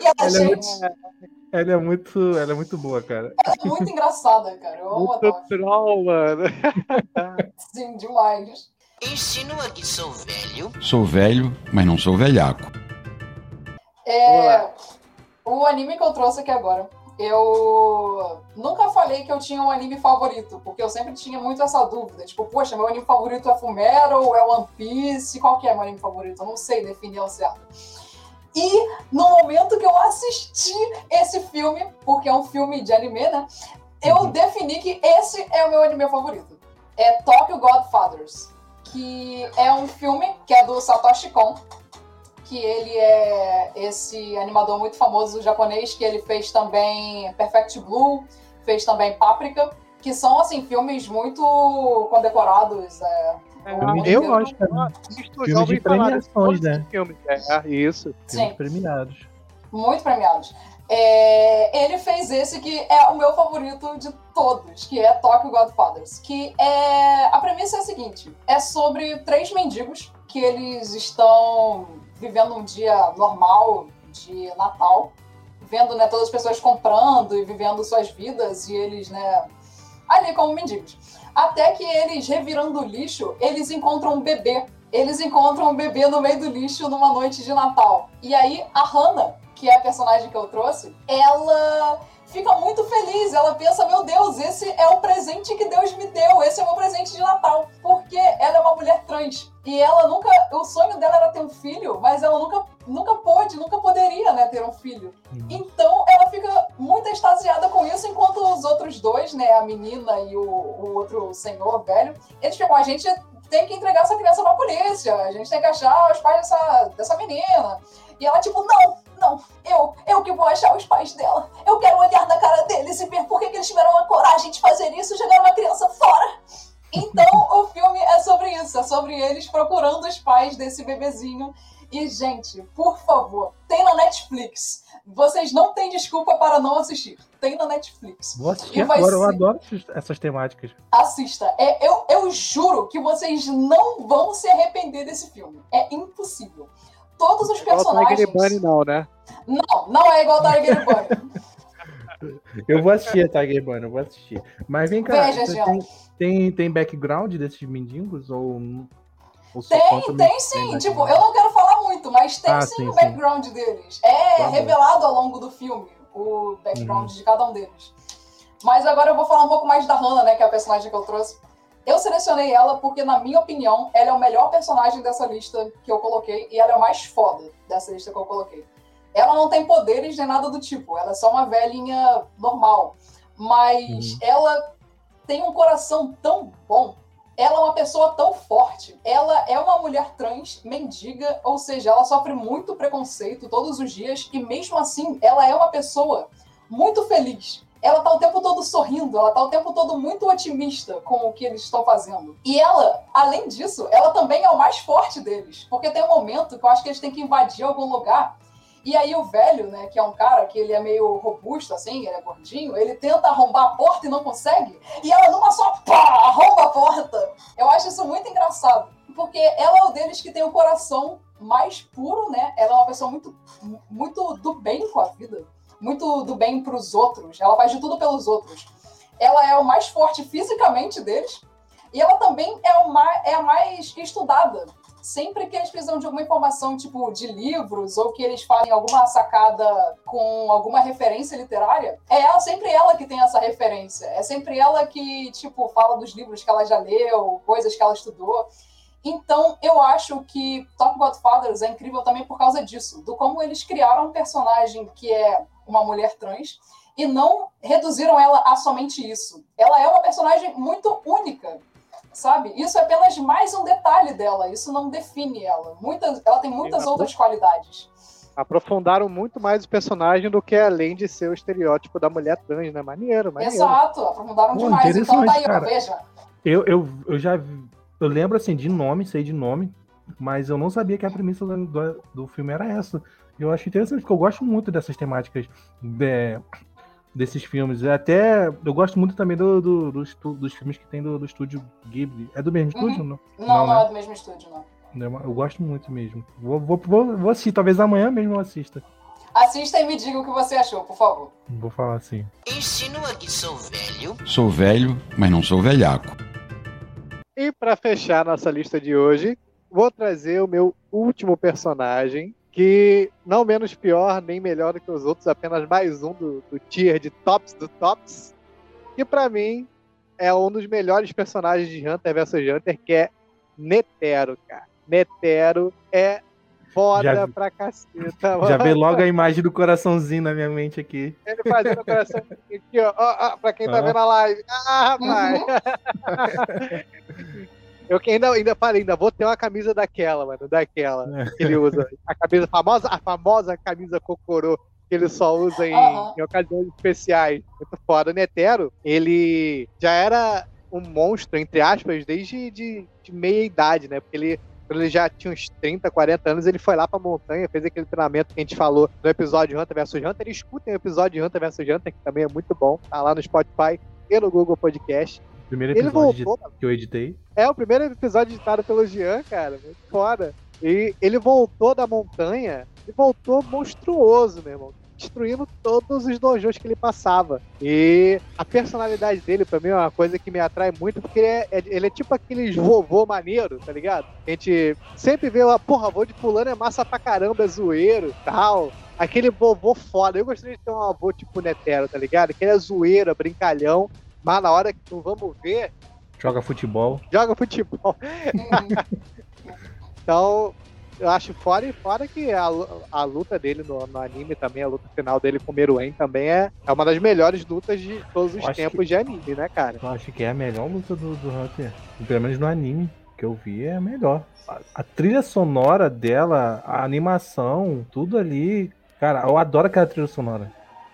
E ela, Ela é gente, ela é muito, ela é muito boa, cara. ela é muito engraçada, cara. Eu amo a Muito Toff. troll, mano. Sim, demais. Insinua que sou velho? Sou velho, mas não sou velhaco. É, o anime que eu trouxe aqui agora. Eu nunca falei que eu tinha um anime favorito, porque eu sempre tinha muito essa dúvida. Tipo, poxa, meu anime favorito é Fumero ou é One Piece? Qual que é meu anime favorito? Eu não sei definir ao certo. E no momento que eu assisti esse filme, porque é um filme de anime, né? Eu Uhum. defini que esse é o meu anime favorito. É Tokyo Godfathers, que é um filme que é do Satoshi Kon, que ele é esse animador muito famoso japonês, que ele fez também Perfect Blue, fez também Paprika, que são, assim, filmes muito condecorados. É, eu Oscar, não né? assisto, Filme já ouvi de premiações, né? Filmes. É, isso. sim. Filmes premiados. muito premiados. É, ele fez esse que é o meu favorito de todos, que é Tokyo Godfathers. Que é. A premissa é a seguinte: é sobre três mendigos que eles estão vivendo um dia normal de Natal, vendo né, todas as pessoas comprando e vivendo suas vidas, e eles, né, ali como mendigos. Até que eles, revirando o lixo, eles encontram um bebê. Eles encontram um bebê no meio do lixo numa noite de Natal. E aí a Hannah, que é a personagem que eu trouxe, ela fica muito feliz. Ela pensa: meu Deus, esse é o presente que Deus me deu, esse é o meu presente de Natal. Porque ela é uma mulher trans. E ela nunca. O sonho dela era ter um filho, mas ela nunca, nunca pôde, nunca poderia né, ter um filho. Então ela fica muito extasiada com isso, enquanto os outros dois, né, a menina e o, o outro senhor velho, eles ficam, a gente tem que entregar essa criança pra polícia, a gente tem que achar os pais dessa, dessa menina. E ela, tipo, não, não, eu, eu que vou achar os pais dela. Eu quero olhar na cara deles e ver por que, que eles tiveram a coragem de fazer isso e jogar uma criança fora. Então o filme é sobre isso, é sobre eles procurando os pais desse bebezinho. E, gente, por favor, tem na Netflix. Vocês não têm desculpa para não assistir. Tem na Netflix. Vou assistir agora, eu ser- adoro essas- temáticas. Assista. É, eu, eu juro que vocês não vão se arrepender desse filme. É impossível. Todos os Igual o personagens. Tiger Bunny, não, né? Não, não é igual Tiger Bunny. Eu vou assistir a Tiger Bunny, eu vou assistir. Mas vem cá, Veja, tem, tem, tem background desses mendigos? Ou, ou Tem, tem sim. tipo, eu não quero falar muito, mas tem Ah, sim, sim, o sim. background deles. É Tá bom. revelado ao longo do filme o background Uhum. de cada um deles. Mas agora eu vou falar um pouco mais da Hannah, né, que é a personagem que eu trouxe. Eu selecionei ela porque, na minha opinião, ela é o melhor personagem dessa lista que eu coloquei e ela é o mais foda dessa lista que eu coloquei. Ela não tem poderes nem nada do tipo, ela é só uma velhinha normal. Mas Uhum. ela tem um coração tão bom ela é uma pessoa tão forte. Ela é uma mulher trans, mendiga, ou seja, ela sofre muito preconceito todos os dias e mesmo assim ela é uma pessoa muito feliz. Ela tá o tempo todo sorrindo, ela tá o tempo todo muito otimista com o que eles estão fazendo. E ela, além disso, ela também é o mais forte deles, porque tem um momento que eu acho que eles têm que invadir algum lugar e aí o velho, né, que é um cara que ele é meio robusto, assim, ele é gordinho, ele tenta arrombar a porta e não consegue. E ela numa só, pá, arromba a porta. Eu acho isso muito engraçado. Porque ela é o deles que tem o coração mais puro, né? Ela é uma pessoa muito, muito do bem com a vida. Muito do bem pros outros. Ela faz de tudo pelos outros. Ela é o mais forte fisicamente deles. E ela também é, mais, é a mais estudada sempre que eles precisam de alguma informação, tipo, de livros, ou que eles falem alguma sacada com alguma referência literária, é ela, sempre ela que tem essa referência. É sempre ela que, tipo, fala dos livros que ela já leu, coisas que ela estudou. Então, eu acho que Top Godfathers é incrível também por causa disso, do como eles criaram um personagem que é uma mulher trans e não reduziram ela a somente isso. Ela é uma personagem muito única sabe? Isso é apenas mais um detalhe dela, isso não define ela. Muitas, ela tem muitas Sim, outras qualidades. Aprofundaram muito mais o personagem do que além de ser o estereótipo da mulher trans, né? Maneiro, maneiro. Exato, aprofundaram Pô, demais. Então tá aí, cara. veja. Eu, eu, eu já eu lembro assim de nome, sei de nome, mas eu não sabia que a premissa do, do, do filme era essa. Eu acho interessante, porque eu gosto muito dessas temáticas é, desses filmes. É Até eu gosto muito também do, do- dos, filmes que tem do, do estúdio Ghibli. É do mesmo Uhum. estúdio, não? Não, Não, não, né? é do mesmo estúdio, não. Não, Eu gosto muito mesmo. Vou, vou, vou, vou assistir, talvez amanhã mesmo eu assista. Assista e me diga o que você achou, por favor. Vou falar assim. Insinua que sou velho? Sou velho, mas não sou velhaco. E para fechar nossa lista de hoje, vou trazer o meu último personagem, que não menos pior nem melhor do que os outros, apenas mais um do, do tier de tops do tops, que para mim é um dos melhores personagens de Hunter vs Hunter, que é Netero, cara. Netero é foda Já vi- pra caceta. Já mano. veio logo a imagem do coraçãozinho na minha mente aqui. Ele fazendo o coração aqui, ó, ó, ó, pra quem tá Ah. vendo a live. Ah, rapaz! Eu que ainda, ainda falei, ainda vou ter uma camisa daquela, mano, daquela É. que ele usa. A camisa famosa, a famosa camisa Cocorô. que ele só usa em, Aham. em ocasiões especiais. Muito foda. O Netero, ele já era um monstro, entre aspas, desde de, de meia idade, né? Porque ele, quando ele já tinha uns 30, 40 anos, ele foi lá pra montanha, fez aquele treinamento que a gente falou no episódio Hunter vs Hunter. Escutem o episódio Hunter vs Hunter, que também é muito bom. Tá lá no Spotify e no Google Podcast. Primeiro Ele episódio voltou, de- que eu editei. é o primeiro episódio editado pelo Jean, cara. Muito foda. E ele voltou da montanha e voltou monstruoso, meu irmão. Destruindo todos os dojos que ele passava. E a personalidade dele, pra mim, é uma coisa que me atrai muito, porque ele é, é- ele é tipo aqueles vovô maneiro, tá ligado? A gente sempre vê lá, porra, avô de fulano é massa pra caramba, é zoeiro tal. Aquele vovô foda. Eu gostaria de ter um avô tipo Netero, tá ligado? Que ele é zoeiro, é brincalhão, mas na hora que não vamos ver, Joga futebol. joga futebol. Então, eu acho fora e fora que a, a luta dele no, no anime também, a luta final dele com o Meruem também é, é uma das melhores lutas de todos os tempos que- de anime, né, cara? Eu acho que é a melhor luta do, do Hunter. Pelo menos no anime que eu vi é a melhor. A, a trilha sonora dela, a animação, tudo ali. Cara, eu adoro aquela trilha sonora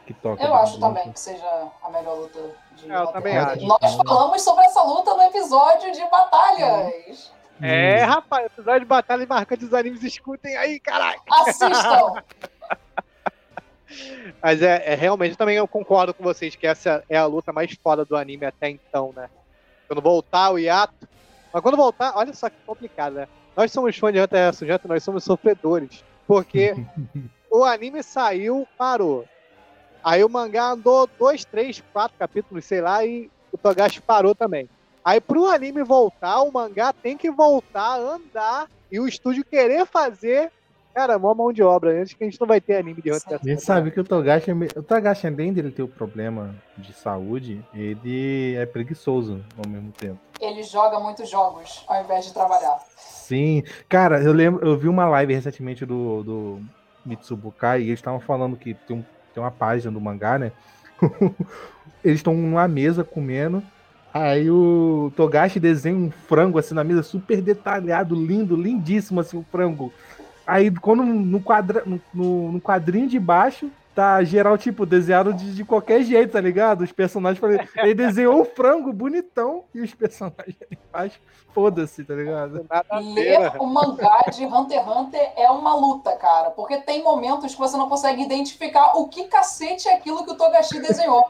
que toca. Eu acho também que seja a melhor luta eu Hunter também acho. Nós falamos sobre essa luta no episódio de batalhas. É, rapaz, episódio de batalha marcante dos animes, escutem aí, caralho! Assistam! Mas é, é realmente também eu concordo com vocês que essa é a luta mais foda do anime até então, né? Quando voltar o hiato. Mas quando voltar, olha só que complicado, né? Nós somos fãs de Hunter x Hunter, nós somos sofredores. Porque o anime saiu, parou. Aí o mangá andou dois, três, quatro capítulos, sei lá, e o Togashi parou também. Aí pro anime voltar, o mangá tem que voltar a andar e o estúdio querer fazer. Cara, mó mão de obra. Antes que a gente não vai ter anime de Hunter x A gente sabe que o Togashi, é o Togashi, além dele ter o problema de saúde, ele é preguiçoso ao mesmo tempo. Ele joga muitos jogos ao invés de trabalhar. Sim, cara, eu lembro, eu vi uma live recentemente do, do Mitsubukai e eles estavam falando que tem, um, tem uma página do mangá, né? eles estão numa mesa comendo. Aí o Togashi desenha um frango assim na mesa, super detalhado, lindo, lindíssimo assim o frango. Aí quando no, quadra, no- no, no quadrinho de baixo tá geral, tipo, desenhado de, de qualquer jeito, tá ligado? Os personagens. Ele desenhou um frango bonitão e os personagens ali embaixo, foda-se, tá ligado? Ver, né? Ler o mangá de Hunter x Hunter é uma luta, cara. Porque tem momentos que você não consegue identificar o que cacete é aquilo que o Togashi desenhou.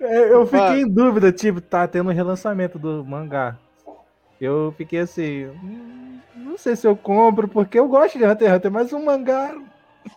É, eu fiquei em dúvida, tipo, tá tendo um relançamento do mangá. Eu fiquei assim, hum, não sei se eu compro, porque eu gosto de Hunter x Hunter, mas o mangá.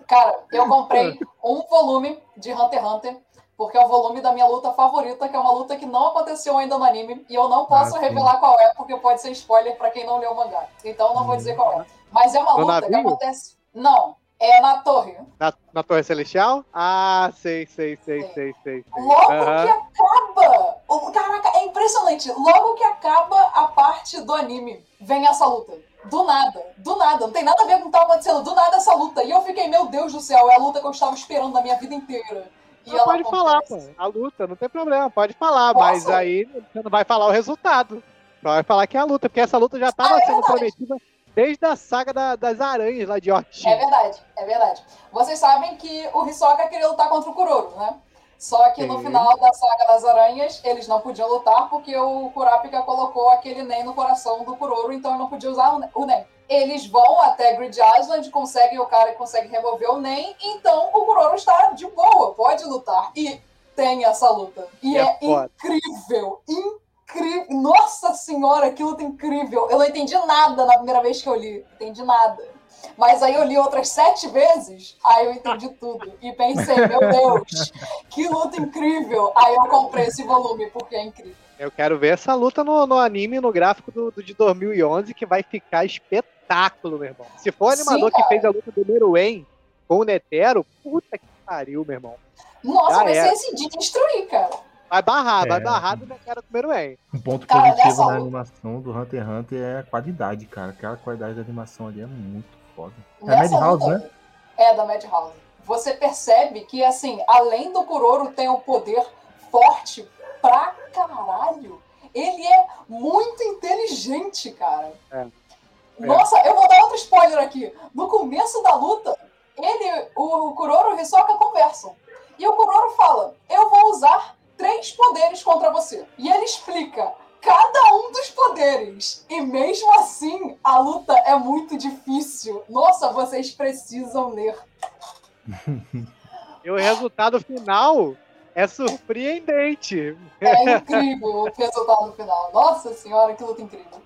Cara, eu comprei um volume de Hunter x Hunter, porque é o volume da minha luta favorita, que é uma luta que não aconteceu ainda no anime, e eu não posso Ah, revelar qual é, porque pode ser spoiler pra quem não leu o mangá. Então eu não vou dizer qual é. Mas é uma No luta que acontece. Não, é na torre. Na, na Torre Celestial? Ah, sei, sei, sei, Sim. sei, sei. sei. Logo Aham. que acaba. o- Caraca, é impressionante. Logo que acaba a parte do anime, vem essa luta. Do nada, do nada. Não tem nada a ver com o que tava acontecendo. Do nada essa luta. E eu fiquei, meu Deus do céu, é a luta que eu estava esperando na minha vida inteira. E ela pode falar, pô. A luta, não tem problema, pode falar, Posso? mas aí você não vai falar o resultado. Só vai falar que é a luta, porque essa luta já estava Ah, é sendo prometida desde a saga da- das aranhas lá de Ortiz. É verdade, é verdade. Vocês sabem que o Hisoka queria lutar contra o Kuroro, né? Só que no final da saga das aranhas, eles não podiam lutar porque o Kurapika colocou aquele Nen no coração do Kuroro, então ele não podia usar o Ne- o Nen. Eles vão até Grid Island, conseguem o cara que consegue remover o Nen, então o Kuroro está de boa, pode lutar. E tem essa luta. E É é, incrível, incrível. Nossa senhora, que luta incrível. Eu não entendi nada na primeira vez que eu li. Entendi nada. Mas aí eu li outras sete vezes, aí eu entendi tudo. E pensei, meu Deus, que luta incrível. Aí eu comprei esse volume, porque é incrível. Eu quero ver essa luta no, no anime, no gráfico do, do de 2011, que vai ficar espetáculo, meu irmão. Se for o Sim, animador que cara. fez a luta do Meruem com o Netero, puta que pariu, meu irmão. Nossa, Já vai era. ser esse de destruir, cara. Vai barrar, vai É. barrar do Netero com o Meruem. Um ponto Cara, positivo na luta- animação do Hunter x Hunter é a qualidade, cara. Aquela qualidade da animação ali é muito foda. É Nessa Madhouse, luta- né? É, da Madhouse. Você percebe que, assim, além do Kuroro ter um poder forte pra caralho, ele é muito inteligente, cara. Nossa, eu vou dar outro spoiler aqui. No começo da luta, ele, o Kuroro e o Hisoka conversam. E o Kuroro fala: Eu vou usar três poderes contra você. E ele explica cada um dos poderes. E mesmo assim, a luta é muito difícil. Nossa, vocês precisam ler. E o resultado final é surpreendente. É incrível o resultado final. Nossa senhora, que luta incrível.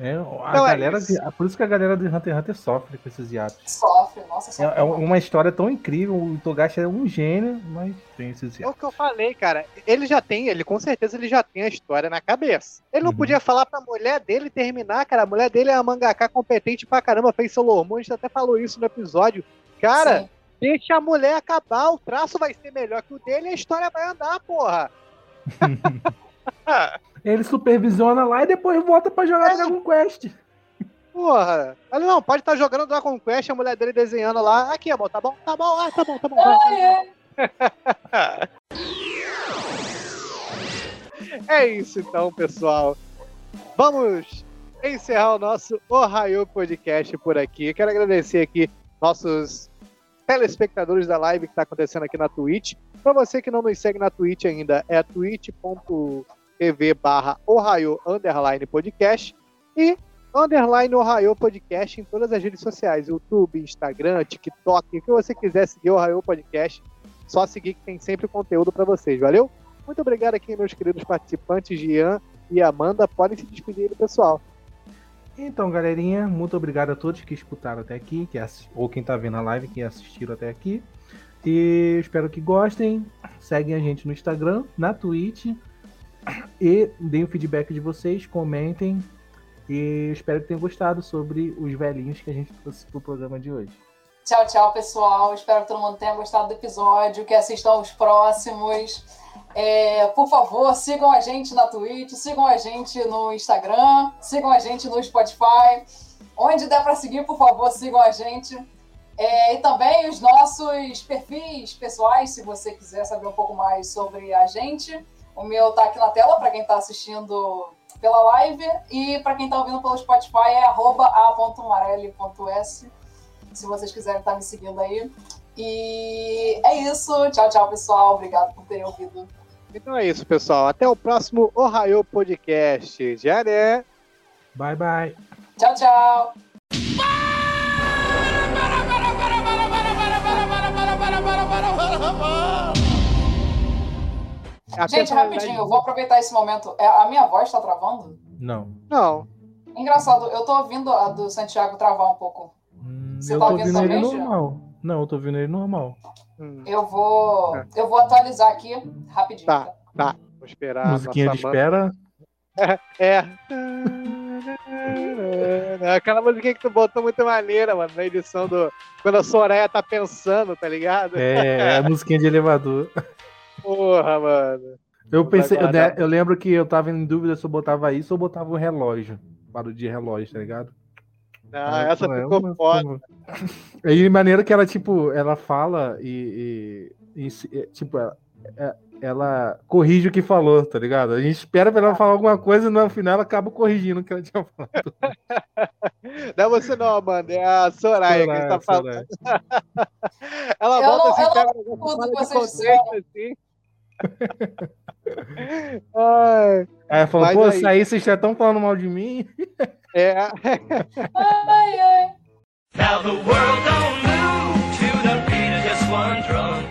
É, a Não, é galera isso. de- por isso que a galera do Hunter x Hunter sofre com esses hiatos. Sofre, nossa É, senhora. é uma história tão incrível, o Togashi é um gênio, mas tem esses É o hiatos. que eu falei, cara. Ele já tem, ele com certeza ele já tem a história na cabeça. Ele não Uhum. podia falar pra mulher dele terminar, cara. A mulher dele é uma mangaka competente pra caramba, fez Sailor Moon, a gente até falou isso no episódio. Cara, Sim. deixa a mulher acabar, o traço vai ser melhor que o dele e a história vai andar, porra. Ele supervisiona lá e depois volta pra jogar É. Dragon Quest. Porra. Olha, não, pode estar jogando Dragon Quest, a mulher dele desenhando lá. Aqui, amor, tá bom? Tá bom, ah, tá bom, tá bom. ai. É isso então, pessoal. Vamos encerrar o nosso Ohio Podcast por aqui. Quero agradecer aqui nossos telespectadores da live que está acontecendo aqui na Twitch. Para você que não nos segue na Twitch ainda, é twitch.tv barra Ohio Underline Podcast e Underline Ohio Podcast em todas as redes sociais, YouTube, Instagram, TikTok, o que você quiser seguir Ohio Podcast, só seguir que tem sempre conteúdo para vocês, valeu? Muito obrigado aqui, meus queridos participantes, Gian e Amanda. Podem se despedir do pessoal. Então, galerinha, muito obrigado a todos que escutaram até aqui, que ou quem tá vendo a live que assistiram até aqui. E espero que gostem. Seguem a gente no Instagram, na Twitch. E deem o feedback de vocês, comentem. E espero que tenham gostado sobre os velhinhos que a gente trouxe pro programa de hoje. Tchau, tchau, pessoal. Espero que todo mundo tenha gostado do episódio, que assistam os próximos. É, por favor, sigam a gente na Twitch, sigam a gente no Instagram, sigam a gente no Spotify. Onde der para seguir, por favor, sigam a gente. É, e também os nossos perfis pessoais, se você quiser saber um pouco mais sobre a gente. O meu tá aqui na tela para quem está assistindo pela live. E para quem está ouvindo pelo Spotify é arroba a.marelli.s se vocês quiserem estar me seguindo aí. E é isso. Tchau, tchau, pessoal. Obrigado por terem ouvido. Então é isso, pessoal. Até o próximo Ohio Podcast. Já né? Bye, bye. Tchau, tchau. A Gente, rapidinho, eu vou aproveitar esse momento. É, A minha voz tá travando? Não. Não. Engraçado, eu tô ouvindo a do Santiago travar um pouco. Hum, Você eu tá tô ouvindo ouvindo ele normal. Não, eu tô ouvindo ele normal. Hum, Eu vou. É. Eu vou atualizar aqui rapidinho. Tá. tá? tá. Vou esperar. a Musiquinha de espera. É. Aquela musiquinha que tu botou muito maneira, mano, na edição do. Quando a Soraya tá pensando, tá ligado? É, é a musiquinha de elevador. Porra, mano. Eu Vai pensei, eu, de- eu lembro que eu tava em dúvida se eu botava isso ou botava o relógio. Barulho de relógio, tá ligado? Ah, essa pô, é ficou uma- foda. E de maneira que ela, tipo, ela fala e. e- e é, tipo, ela, é- ela corrige o que falou, tá ligado? A gente espera pra ela falar alguma coisa e no final ela acaba corrigindo o que ela tinha falado. Não é você não, Amanda, é a Soraya, que a gente tá Soraya, falando. Soraya. Ela volta não- assim, eu pega não que vocês contexto, assim. Ai, aí falou, pô, daí... saí, vocês já estão falando mal de mim? É. ai, ai. Now the world don't move to the beat of just one drum.